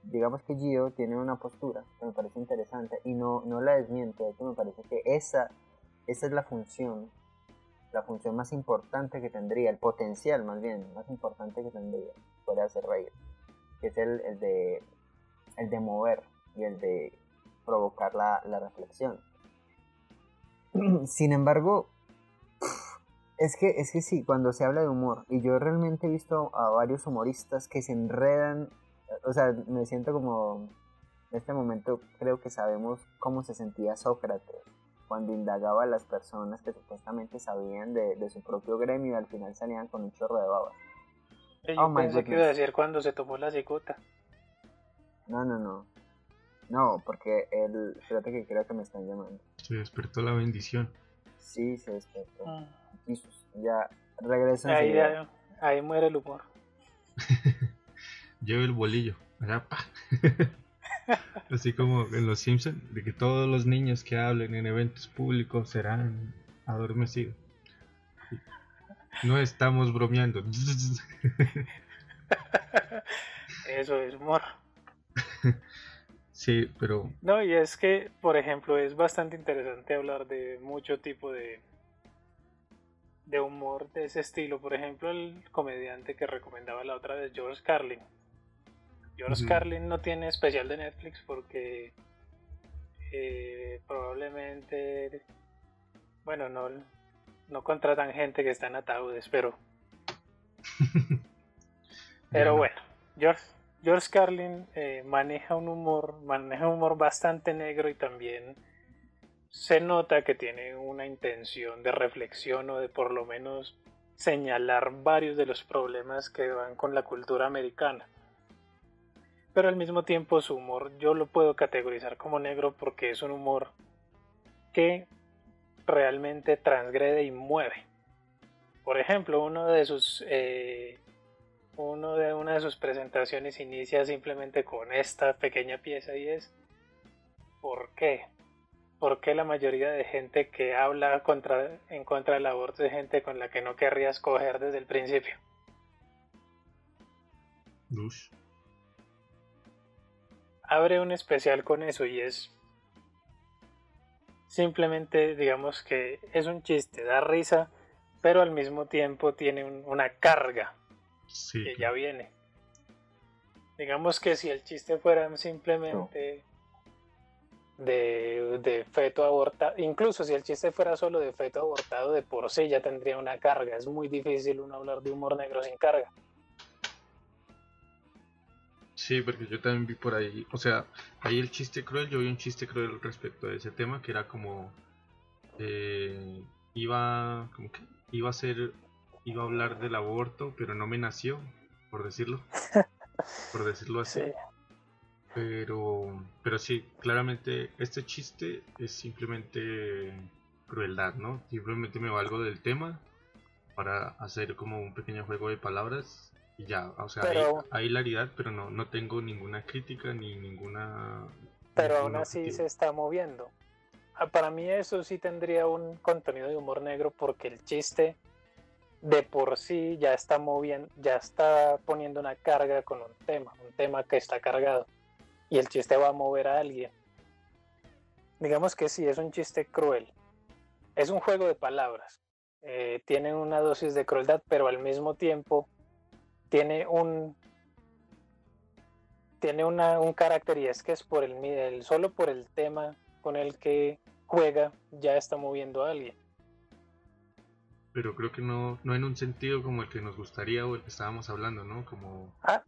Speaker 3: digamos que Gio tiene una postura que me parece interesante y no, no la desmiento, de me parece que esa, esa es la función la función más importante que tendría, el potencial más bien, más importante que tendría, puede hacer reír, que es el, el, de, el de mover y el de provocar la, la reflexión. Sin embargo, es que, es que sí, cuando se habla de humor, y yo realmente he visto a varios humoristas que se enredan, o sea, me siento como, en este momento creo que sabemos cómo se sentía Sócrates cuando indagaba a las personas que supuestamente sabían de, su propio gremio y al final salían con un chorro de baba.
Speaker 1: Yo oh pensé que iba a decir cuando se tomó la cicuta.
Speaker 3: No, no, no. No, porque él, fíjate que creo que me están llamando.
Speaker 2: Se despertó la bendición.
Speaker 3: Sí, se despertó. Ah. Ya, regresa.
Speaker 1: Ahí, ahí, muere el humor.
Speaker 2: Lleva el bolillo. Así como en Los Simpsons, de que todos los niños que hablen en eventos públicos serán adormecidos. No estamos bromeando.
Speaker 1: Eso es humor.
Speaker 2: Sí, pero...
Speaker 1: No, y es que, por ejemplo, es bastante interesante hablar de mucho tipo de, de humor de ese estilo. Por ejemplo, el comediante que recomendaba la otra vez, George Carlin. George Carlin no tiene especial de Netflix porque eh, probablemente, bueno, no, no contratan gente que está en ataúdes, pero... pero bueno, George, George Carlin eh, maneja un humor, maneja un humor bastante negro y también se nota que tiene una intención de reflexión o de por lo menos señalar varios de los problemas que van con la cultura americana pero al mismo tiempo su humor yo lo puedo categorizar como negro porque es un humor que realmente transgrede y mueve. Por ejemplo, uno de sus eh, uno de una de sus presentaciones inicia simplemente con esta pequeña pieza y es ¿por qué? ¿Por qué la mayoría de gente que habla contra, en contra del aborto es gente con la que no querrías coger desde el principio? abre un especial con eso y es simplemente digamos que es un chiste, da risa, pero al mismo tiempo tiene una carga que ya viene. Digamos que si el chiste fuera simplemente de, de, feto abortado, incluso si el chiste fuera solo de feto abortado, de por sí ya tendría una carga. Es muy difícil uno hablar de humor negro sin carga.
Speaker 2: Sí, porque yo también vi por ahí, o sea, ahí el chiste cruel, yo vi un chiste cruel respecto a ese tema, que era como, eh, iba, como que, iba a ser, iba a hablar del aborto, pero no me nació, por decirlo, por decirlo así. Pero, pero sí, claramente este chiste es simplemente crueldad, ¿no? Simplemente me valgo del tema para hacer como un pequeño juego de palabras y ya, o sea, hay, hilaridad, pero no, no tengo ninguna crítica ni ninguna...
Speaker 1: Pero aún así se está moviendo. Ah, para mí eso sí tendría un contenido de humor negro porque el chiste de por sí ya está moviendo, ya está poniendo una carga con un tema, un tema que está cargado. Y el chiste va a mover a alguien. Digamos que sí, es un chiste cruel. Es un juego de palabras. Eh, tiene una dosis de crueldad, pero al mismo tiempo tiene un tiene una, un carácter y es que es por el, el solo por el tema con el que juega ya está moviendo a alguien
Speaker 2: pero creo que no, no en un sentido como el que nos gustaría o el que estábamos hablando, ¿no? Como...
Speaker 1: Ah,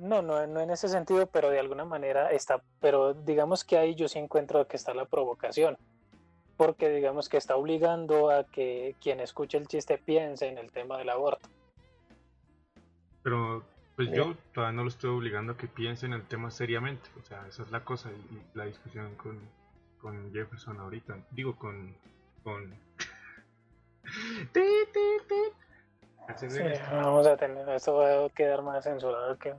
Speaker 1: no, no, no en ese sentido, pero de alguna manera está, pero digamos que ahí yo sí encuentro que está la provocación, porque digamos que está obligando a que quien escuche el chiste piense en el tema del aborto.
Speaker 2: Pero pues yo todavía no lo estoy obligando a que piense en el tema seriamente. O sea, esa es la cosa y, la discusión con, con, Jefferson ahorita. Digo, con... con...
Speaker 1: vamos a tener, esto va a quedar más censurado que...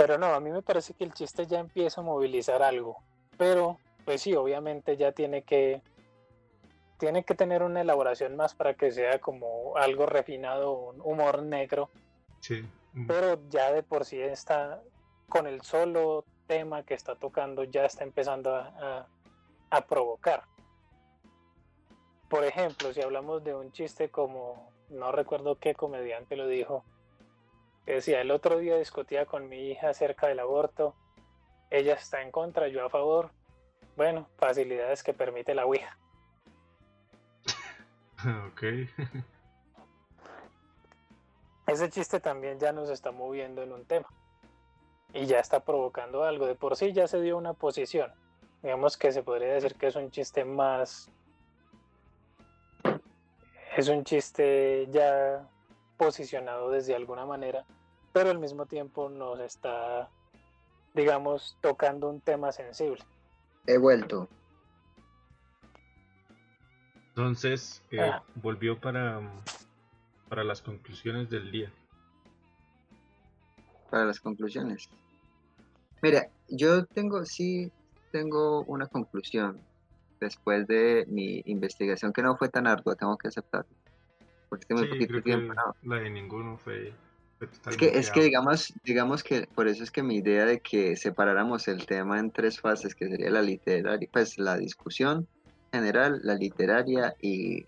Speaker 1: Pero no, a mí me parece que el chiste ya empieza a movilizar algo. Pero, pues sí, obviamente ya tiene que tiene que tener una elaboración más para que sea como algo refinado, un humor negro.
Speaker 2: Sí.
Speaker 1: Pero ya de por sí está, con el solo tema que está tocando, ya está empezando a, provocar. por ejemplo, si hablamos de un chiste como, no recuerdo qué comediante lo dijo, que decía, el otro día discutía con mi hija acerca del aborto, ella está en contra, yo a favor, bueno, facilidades que permite la Ouija.
Speaker 2: ok.
Speaker 1: Ese chiste también ya nos está moviendo en un tema y ya está provocando algo. De por sí ya se dio una posición. Digamos que se podría decir que es un chiste más... Es un chiste ya posicionado desde alguna manera, pero al mismo tiempo nos está, digamos, tocando un tema sensible.
Speaker 3: He vuelto.
Speaker 2: Entonces, eh, ah. volvió para, para las conclusiones del día.
Speaker 3: Para las conclusiones. Mira, yo tengo, sí, tengo una conclusión después de mi investigación, que no fue tan ardua, tengo que aceptarlo.
Speaker 2: Porque sí, poquito tiempo. La de ninguno fue.
Speaker 3: es que, es que digamos, digamos que por eso es que mi idea de que separáramos el tema en tres fases, que sería la literaria, pues la discusión general, la literaria y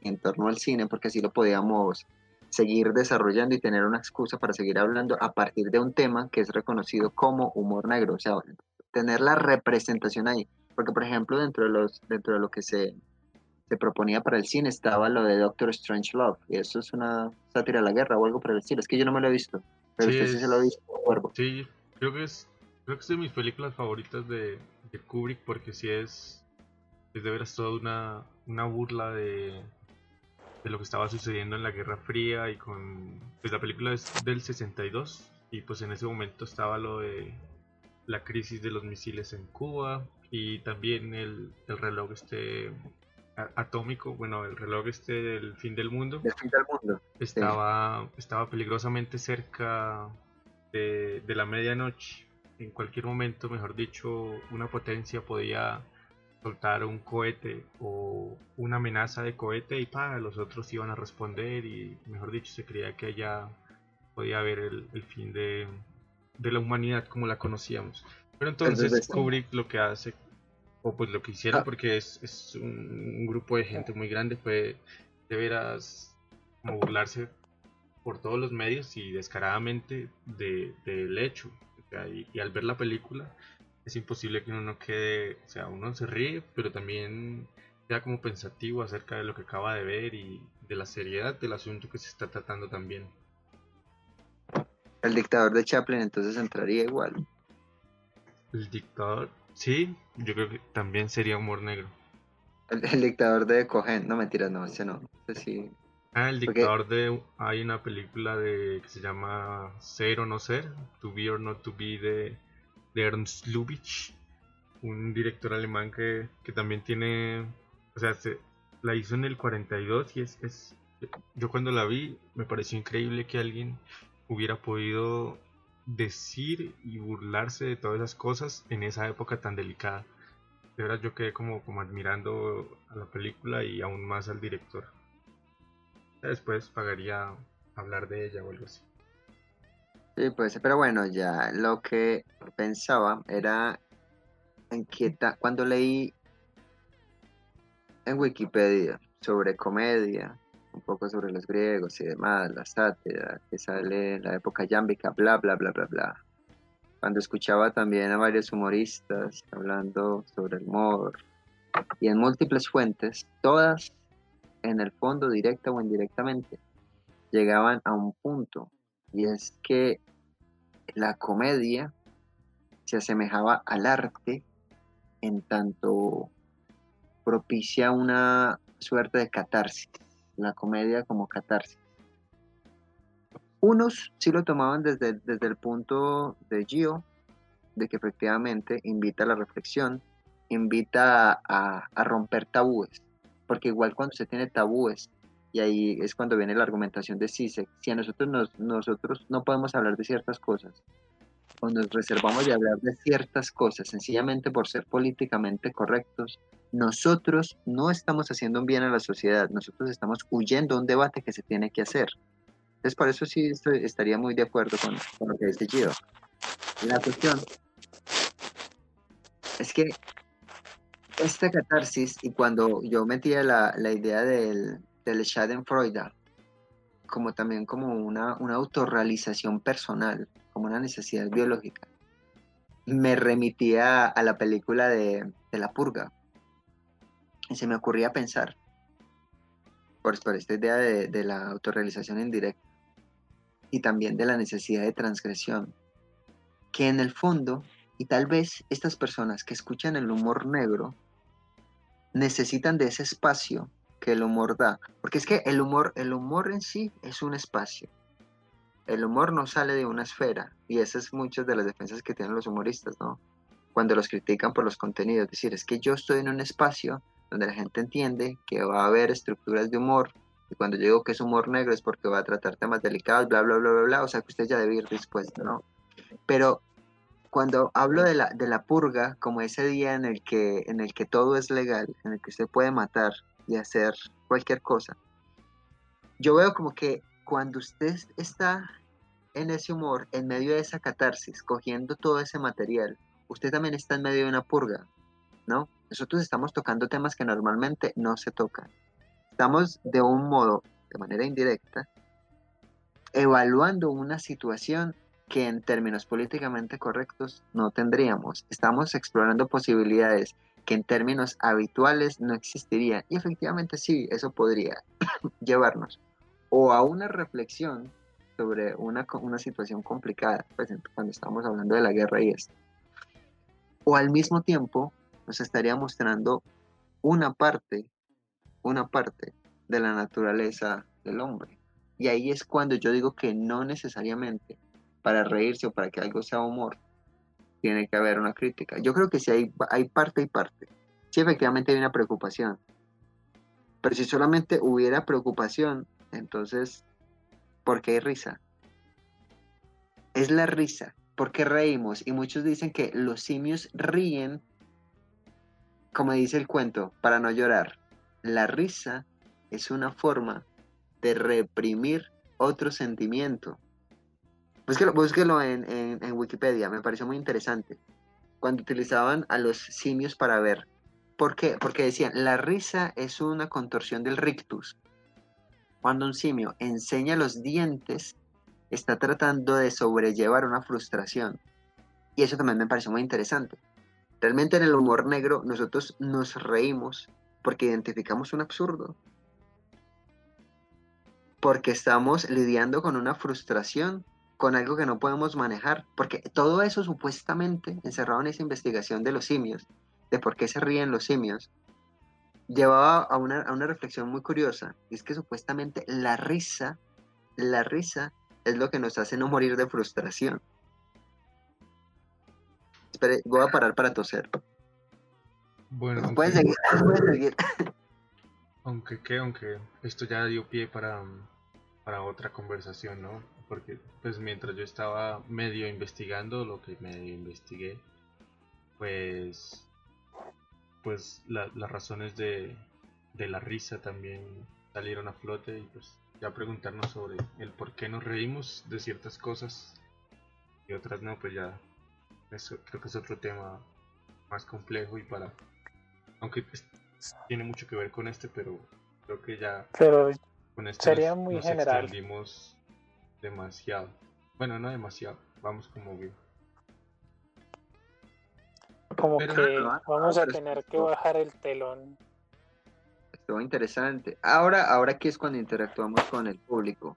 Speaker 3: en torno al cine, porque así lo podíamos seguir desarrollando y tener una excusa para seguir hablando a partir de un tema que es reconocido como humor negro, o sea, tener la representación ahí, porque por ejemplo dentro de los dentro de lo que se, se proponía para el cine estaba lo de Doctor Strange Love, y eso es una sátira a la guerra o algo por el estilo, es que yo no me lo he visto, pero usted sí se lo ha visto,
Speaker 2: Sí, creo que es creo que es de mis películas favoritas de, de Kubrick porque sí es es de veras toda una, una burla de de lo que estaba sucediendo en la Guerra Fría y con pues la película es del 62 y pues en ese momento estaba lo de la crisis de los misiles en Cuba y también el, el reloj este atómico, bueno, el reloj este del fin del mundo.
Speaker 3: fin del mundo.
Speaker 2: Estaba, estaba peligrosamente cerca de, de la medianoche. En cualquier momento, mejor dicho, una potencia podía soltar un cohete o una amenaza de cohete y pa, los otros iban a responder y mejor dicho se creía que allá podía haber el, fin de, la humanidad como la conocíamos. Pero entonces Kubrick lo que hace, o pues lo que hicieron, ah. porque es, un, grupo de gente muy grande, fue de veras como burlarse por todos los medios y descaradamente del hecho. y, al ver la película es imposible que uno no quede, o sea, uno se ríe, pero también queda como pensativo acerca de lo que acaba de ver y de la seriedad del asunto que se está tratando también.
Speaker 3: El dictador de Chaplin entonces entraría igual.
Speaker 2: El dictador, sí, yo creo que también sería humor negro.
Speaker 3: El, dictador de Cohen, no mentiras, no, ese no, sí.
Speaker 2: Ah, el dictador de, hay una película de que se llama Ser o no ser, To Be or Not To Be de de Ernst Lubitsch, un director alemán que, también tiene, o sea, se, la hizo en el 42 y es, es, yo cuando la vi me pareció increíble que alguien hubiera podido decir y burlarse de todas esas cosas en esa época tan delicada. De verdad yo quedé como, como admirando a la película y aún más al director. Después pagaría hablar de ella o algo así.
Speaker 3: Sí, pues, pero bueno, ya lo que pensaba era en que cuando leí en Wikipedia sobre comedia, un poco sobre los griegos y demás, la sátira que sale en la época yámbica, bla, bla, bla, bla, bla. Cuando escuchaba también a varios humoristas hablando sobre el humor y en múltiples fuentes, todas en el fondo, directa o indirectamente, llegaban a un punto y es que la comedia se asemejaba al arte en tanto propicia una suerte de catarsis, la comedia como catarsis. Unos sí lo tomaban desde, desde el punto de Gio, de que efectivamente invita a la reflexión, invita a, romper tabúes, porque igual cuando se tiene tabúes y ahí es cuando viene la argumentación de CISEC. Si a nosotros, nos, nosotros no podemos hablar de ciertas cosas, o nos reservamos de hablar de ciertas cosas sencillamente por ser políticamente correctos, nosotros no estamos haciendo un bien a la sociedad, nosotros estamos huyendo de un debate que se tiene que hacer. Entonces, por eso sí estaría muy de acuerdo con, con lo que dice Gio. La cuestión es que esta catarsis y cuando yo metía la, la idea del, del Schadenfreude como también como una, una autorrealización personal, como una necesidad biológica, me remitía a la película de, de La Purga. Se me ocurría pensar, por, esta idea de, la autorrealización indirecta y también de la necesidad de transgresión, que en el fondo, y tal vez estas personas que escuchan el humor negro, necesitan de ese espacio que el humor da. Porque es que el humor, el humor en sí es un espacio. El humor no sale de una esfera. Y esas es muchas de las defensas que tienen los humoristas, ¿no? Cuando los critican por los contenidos. Es decir, es que yo estoy en un espacio donde la gente entiende que va a haber estructuras de humor. Y cuando yo digo que es humor negro es porque va a tratar temas delicados, bla, bla, bla, bla, bla. O sea que usted ya debe ir dispuesto, ¿no? Pero cuando hablo de la, de la purga, como ese día en el, que, en el que todo es legal, en el que usted puede matar y hacer cualquier cosa, yo veo como que cuando usted está en ese humor, en medio de esa catarsis, cogiendo todo ese material, usted también está en medio de una purga, ¿no? Nosotros estamos tocando temas que normalmente no se tocan. Estamos de un modo, de manera indirecta, evaluando una situación que en términos políticamente correctos no tendríamos. Estamos explorando posibilidades que en términos habituales no existirían. Y efectivamente sí, eso podría llevarnos o a una reflexión sobre una, una situación complicada, pues, cuando estamos hablando de la guerra y esto. O al mismo tiempo nos estaría mostrando una parte, una parte de la naturaleza del hombre. Y ahí es cuando yo digo que no necesariamente para reírse o para que algo sea humor, tiene que haber una crítica. Yo creo que si hay, hay parte y parte. Sí, efectivamente hay una preocupación. Pero si solamente hubiera preocupación, entonces, ¿por qué hay risa? Es la risa. ¿Por qué reímos? Y muchos dicen que los simios ríen, como dice el cuento, para no llorar. La risa es una forma de reprimir otro sentimiento. Búsquelo, en, en, Wikipedia, me pareció muy interesante. Cuando utilizaban a los simios para ver. ¿Por qué? Porque decían, la risa es una contorsión del rictus. Cuando un simio enseña los dientes, está tratando de sobrellevar una frustración. Y eso también me pareció muy interesante. Realmente en el humor negro nosotros nos reímos porque identificamos un absurdo. Porque estamos lidiando con una frustración con algo que no podemos manejar, porque todo eso supuestamente encerrado en esa investigación de los simios, de por qué se ríen los simios, llevaba a una, a una reflexión muy curiosa, y es que supuestamente la risa, la risa es lo que nos hace no morir de frustración. Espere, voy a parar para toser.
Speaker 2: Bueno, aunque,
Speaker 3: pueden seguir, pueden seguir.
Speaker 2: Aunque que, aunque esto ya dio pie para, para otra conversación, ¿no? porque pues mientras yo estaba medio investigando lo que medio investigué, pues pues las razones de, de la risa también salieron a flote y pues ya preguntarnos sobre el por qué nos reímos de ciertas cosas y otras no, pues ya eso creo que es otro tema más complejo y para aunque tiene mucho que ver con este, pero creo que ya
Speaker 1: pero
Speaker 2: con este
Speaker 1: sería muy general
Speaker 2: demasiado. Bueno, no demasiado, vamos como bien.
Speaker 1: Como que vamos a tener que bajar el telón.
Speaker 3: Estuvo interesante. Ahora, ahora aquí es cuando interactuamos con el público.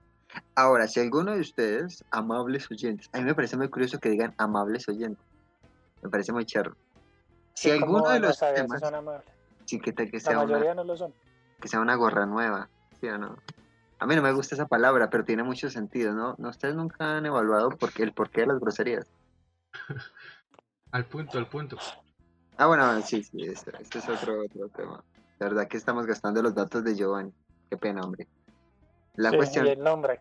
Speaker 3: Ahora, si alguno de ustedes, amables oyentes, a mí me parece muy curioso que digan amables oyentes. Me parece muy charro. Si alguno de los temas, sí, que, que sea
Speaker 1: una, no lo son.
Speaker 3: Que sea una gorra nueva, ¿sí o no? A mí no me gusta esa palabra, pero tiene mucho sentido, ¿no? ¿No ustedes nunca han evaluado por qué, el porqué de las groserías?
Speaker 2: al punto, al punto.
Speaker 3: Ah, bueno, sí, sí, este, este, es otro, otro tema. La verdad que estamos gastando los datos de Giovanni. Qué pena, hombre.
Speaker 1: La cuestión... Y el nombre.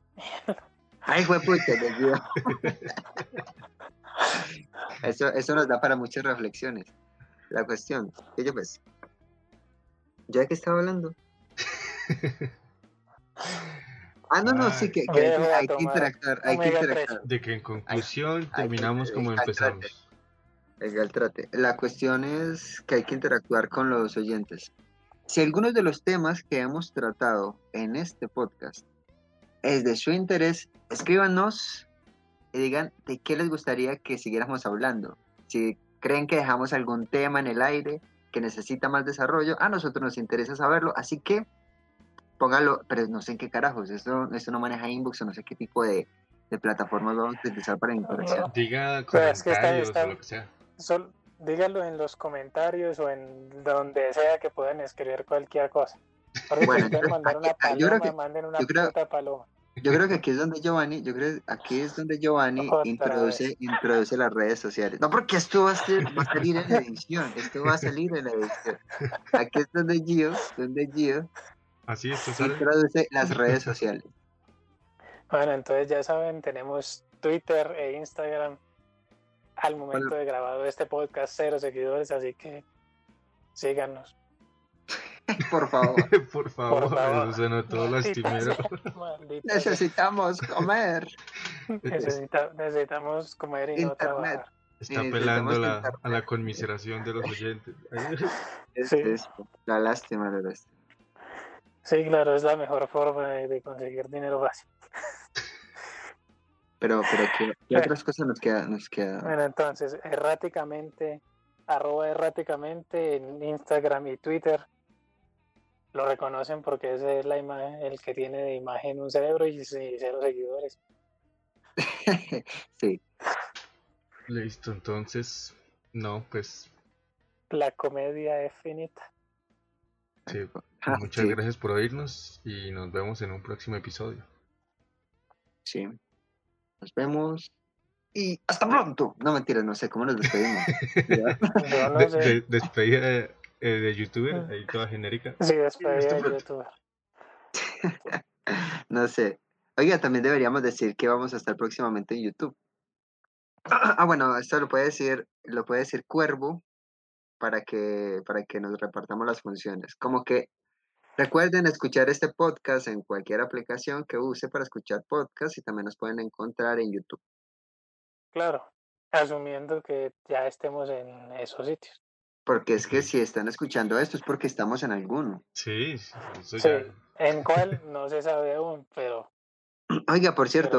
Speaker 3: Ay, fue puta, eso, eso nos da para muchas reflexiones. La cuestión, que yo pues, ¿ya que estaba hablando? Ah, no, no, sí, que, hay, que interactuar, hay que interactuar.
Speaker 2: De que en conclusión terminamos como empezamos.
Speaker 3: Venga, el trate. La cuestión es que hay que interactuar con los oyentes. Si algunos de los temas que hemos tratado en este podcast es de su interés, escríbanos y digan de qué les gustaría que siguiéramos hablando. Si creen que dejamos algún tema en el aire que necesita más desarrollo, a nosotros nos interesa saberlo, así que póngalo, pero no sé en qué carajos, esto, esto no maneja inbox o no sé qué tipo de, de plataformas vamos a utilizar para interacción.
Speaker 2: Diga
Speaker 1: Pero es que está-
Speaker 2: comentarios
Speaker 1: está-
Speaker 2: o lo que sea.
Speaker 1: Sol- díganlo en los comentarios o en donde sea que puedan escribir cualquier cosa. Porque
Speaker 3: Bueno,
Speaker 1: si quieren mandar una
Speaker 3: aquí- yo creo que-
Speaker 1: manden una
Speaker 3: yo creo-
Speaker 1: puta paloma.
Speaker 3: Yo creo que aquí es donde Giovanni, yo creo que aquí es donde Giovanni
Speaker 1: Otra
Speaker 3: introduce, introduce las redes sociales. No, porque esto va a, ser- va a salir en la edición, esto va a salir en la edición. Aquí es donde Gio, donde Gio
Speaker 2: Así
Speaker 3: introduce las redes sociales.
Speaker 1: Bueno, entonces ya saben, tenemos Twitter e Instagram. Al momento
Speaker 3: Bueno.
Speaker 1: de grabar este podcast, cero seguidores, así que síganos.
Speaker 3: Por favor,
Speaker 2: Por favor,
Speaker 1: favor.
Speaker 2: eso suena todo
Speaker 1: Maldita
Speaker 2: lastimero.
Speaker 3: necesitamos comer.
Speaker 1: Necesita- necesitamos comer y no
Speaker 3: Internet.
Speaker 1: trabajar.
Speaker 2: Está apelando a la,
Speaker 3: internet.
Speaker 2: a la conmiseración de los oyentes.
Speaker 3: Es,
Speaker 1: Sí.
Speaker 3: es la lástima de esto.
Speaker 1: Sí, claro, es la mejor forma de, de conseguir dinero fácil.
Speaker 3: Pero, pero ¿qué, qué otras cosas nos queda? Nos queda?
Speaker 1: Bueno, entonces, erráticamente, arroba erráticamente en Instagram y Twitter. Lo reconocen porque ese es la imagen, el que tiene de imagen un cerebro y, c- cero seguidores.
Speaker 3: sí,
Speaker 2: Listo, entonces, no, pues
Speaker 1: La comedia es finita.
Speaker 2: sí,
Speaker 3: Ah,
Speaker 2: muchas
Speaker 3: sí,
Speaker 2: gracias por oírnos y nos vemos en un próximo episodio.
Speaker 3: sí. Nos vemos y hasta pronto. No mentiras, no sé cómo nos despedimos.
Speaker 1: No
Speaker 2: De-
Speaker 1: sé.
Speaker 2: de- despedida de, eh, de youtuber, ahí toda genérica.
Speaker 1: Sí, despedida
Speaker 2: hasta
Speaker 1: de youtuber.
Speaker 3: No sé. Oiga, también deberíamos decir que vamos a estar próximamente en YouTube. Ah, bueno, esto lo puede decir, lo puede decir Cuervo para que, para que nos repartamos las funciones. Como que recuerden escuchar este podcast en cualquier aplicación que use para escuchar podcast y también nos pueden encontrar en YouTube.
Speaker 1: Claro, asumiendo que ya estemos en esos sitios.
Speaker 3: Porque es que si están escuchando esto es porque estamos en alguno.
Speaker 2: Sí, sí, eso
Speaker 1: Sí.
Speaker 2: ya.
Speaker 1: En cuál no se sabe aún, pero
Speaker 3: Oiga, por cierto,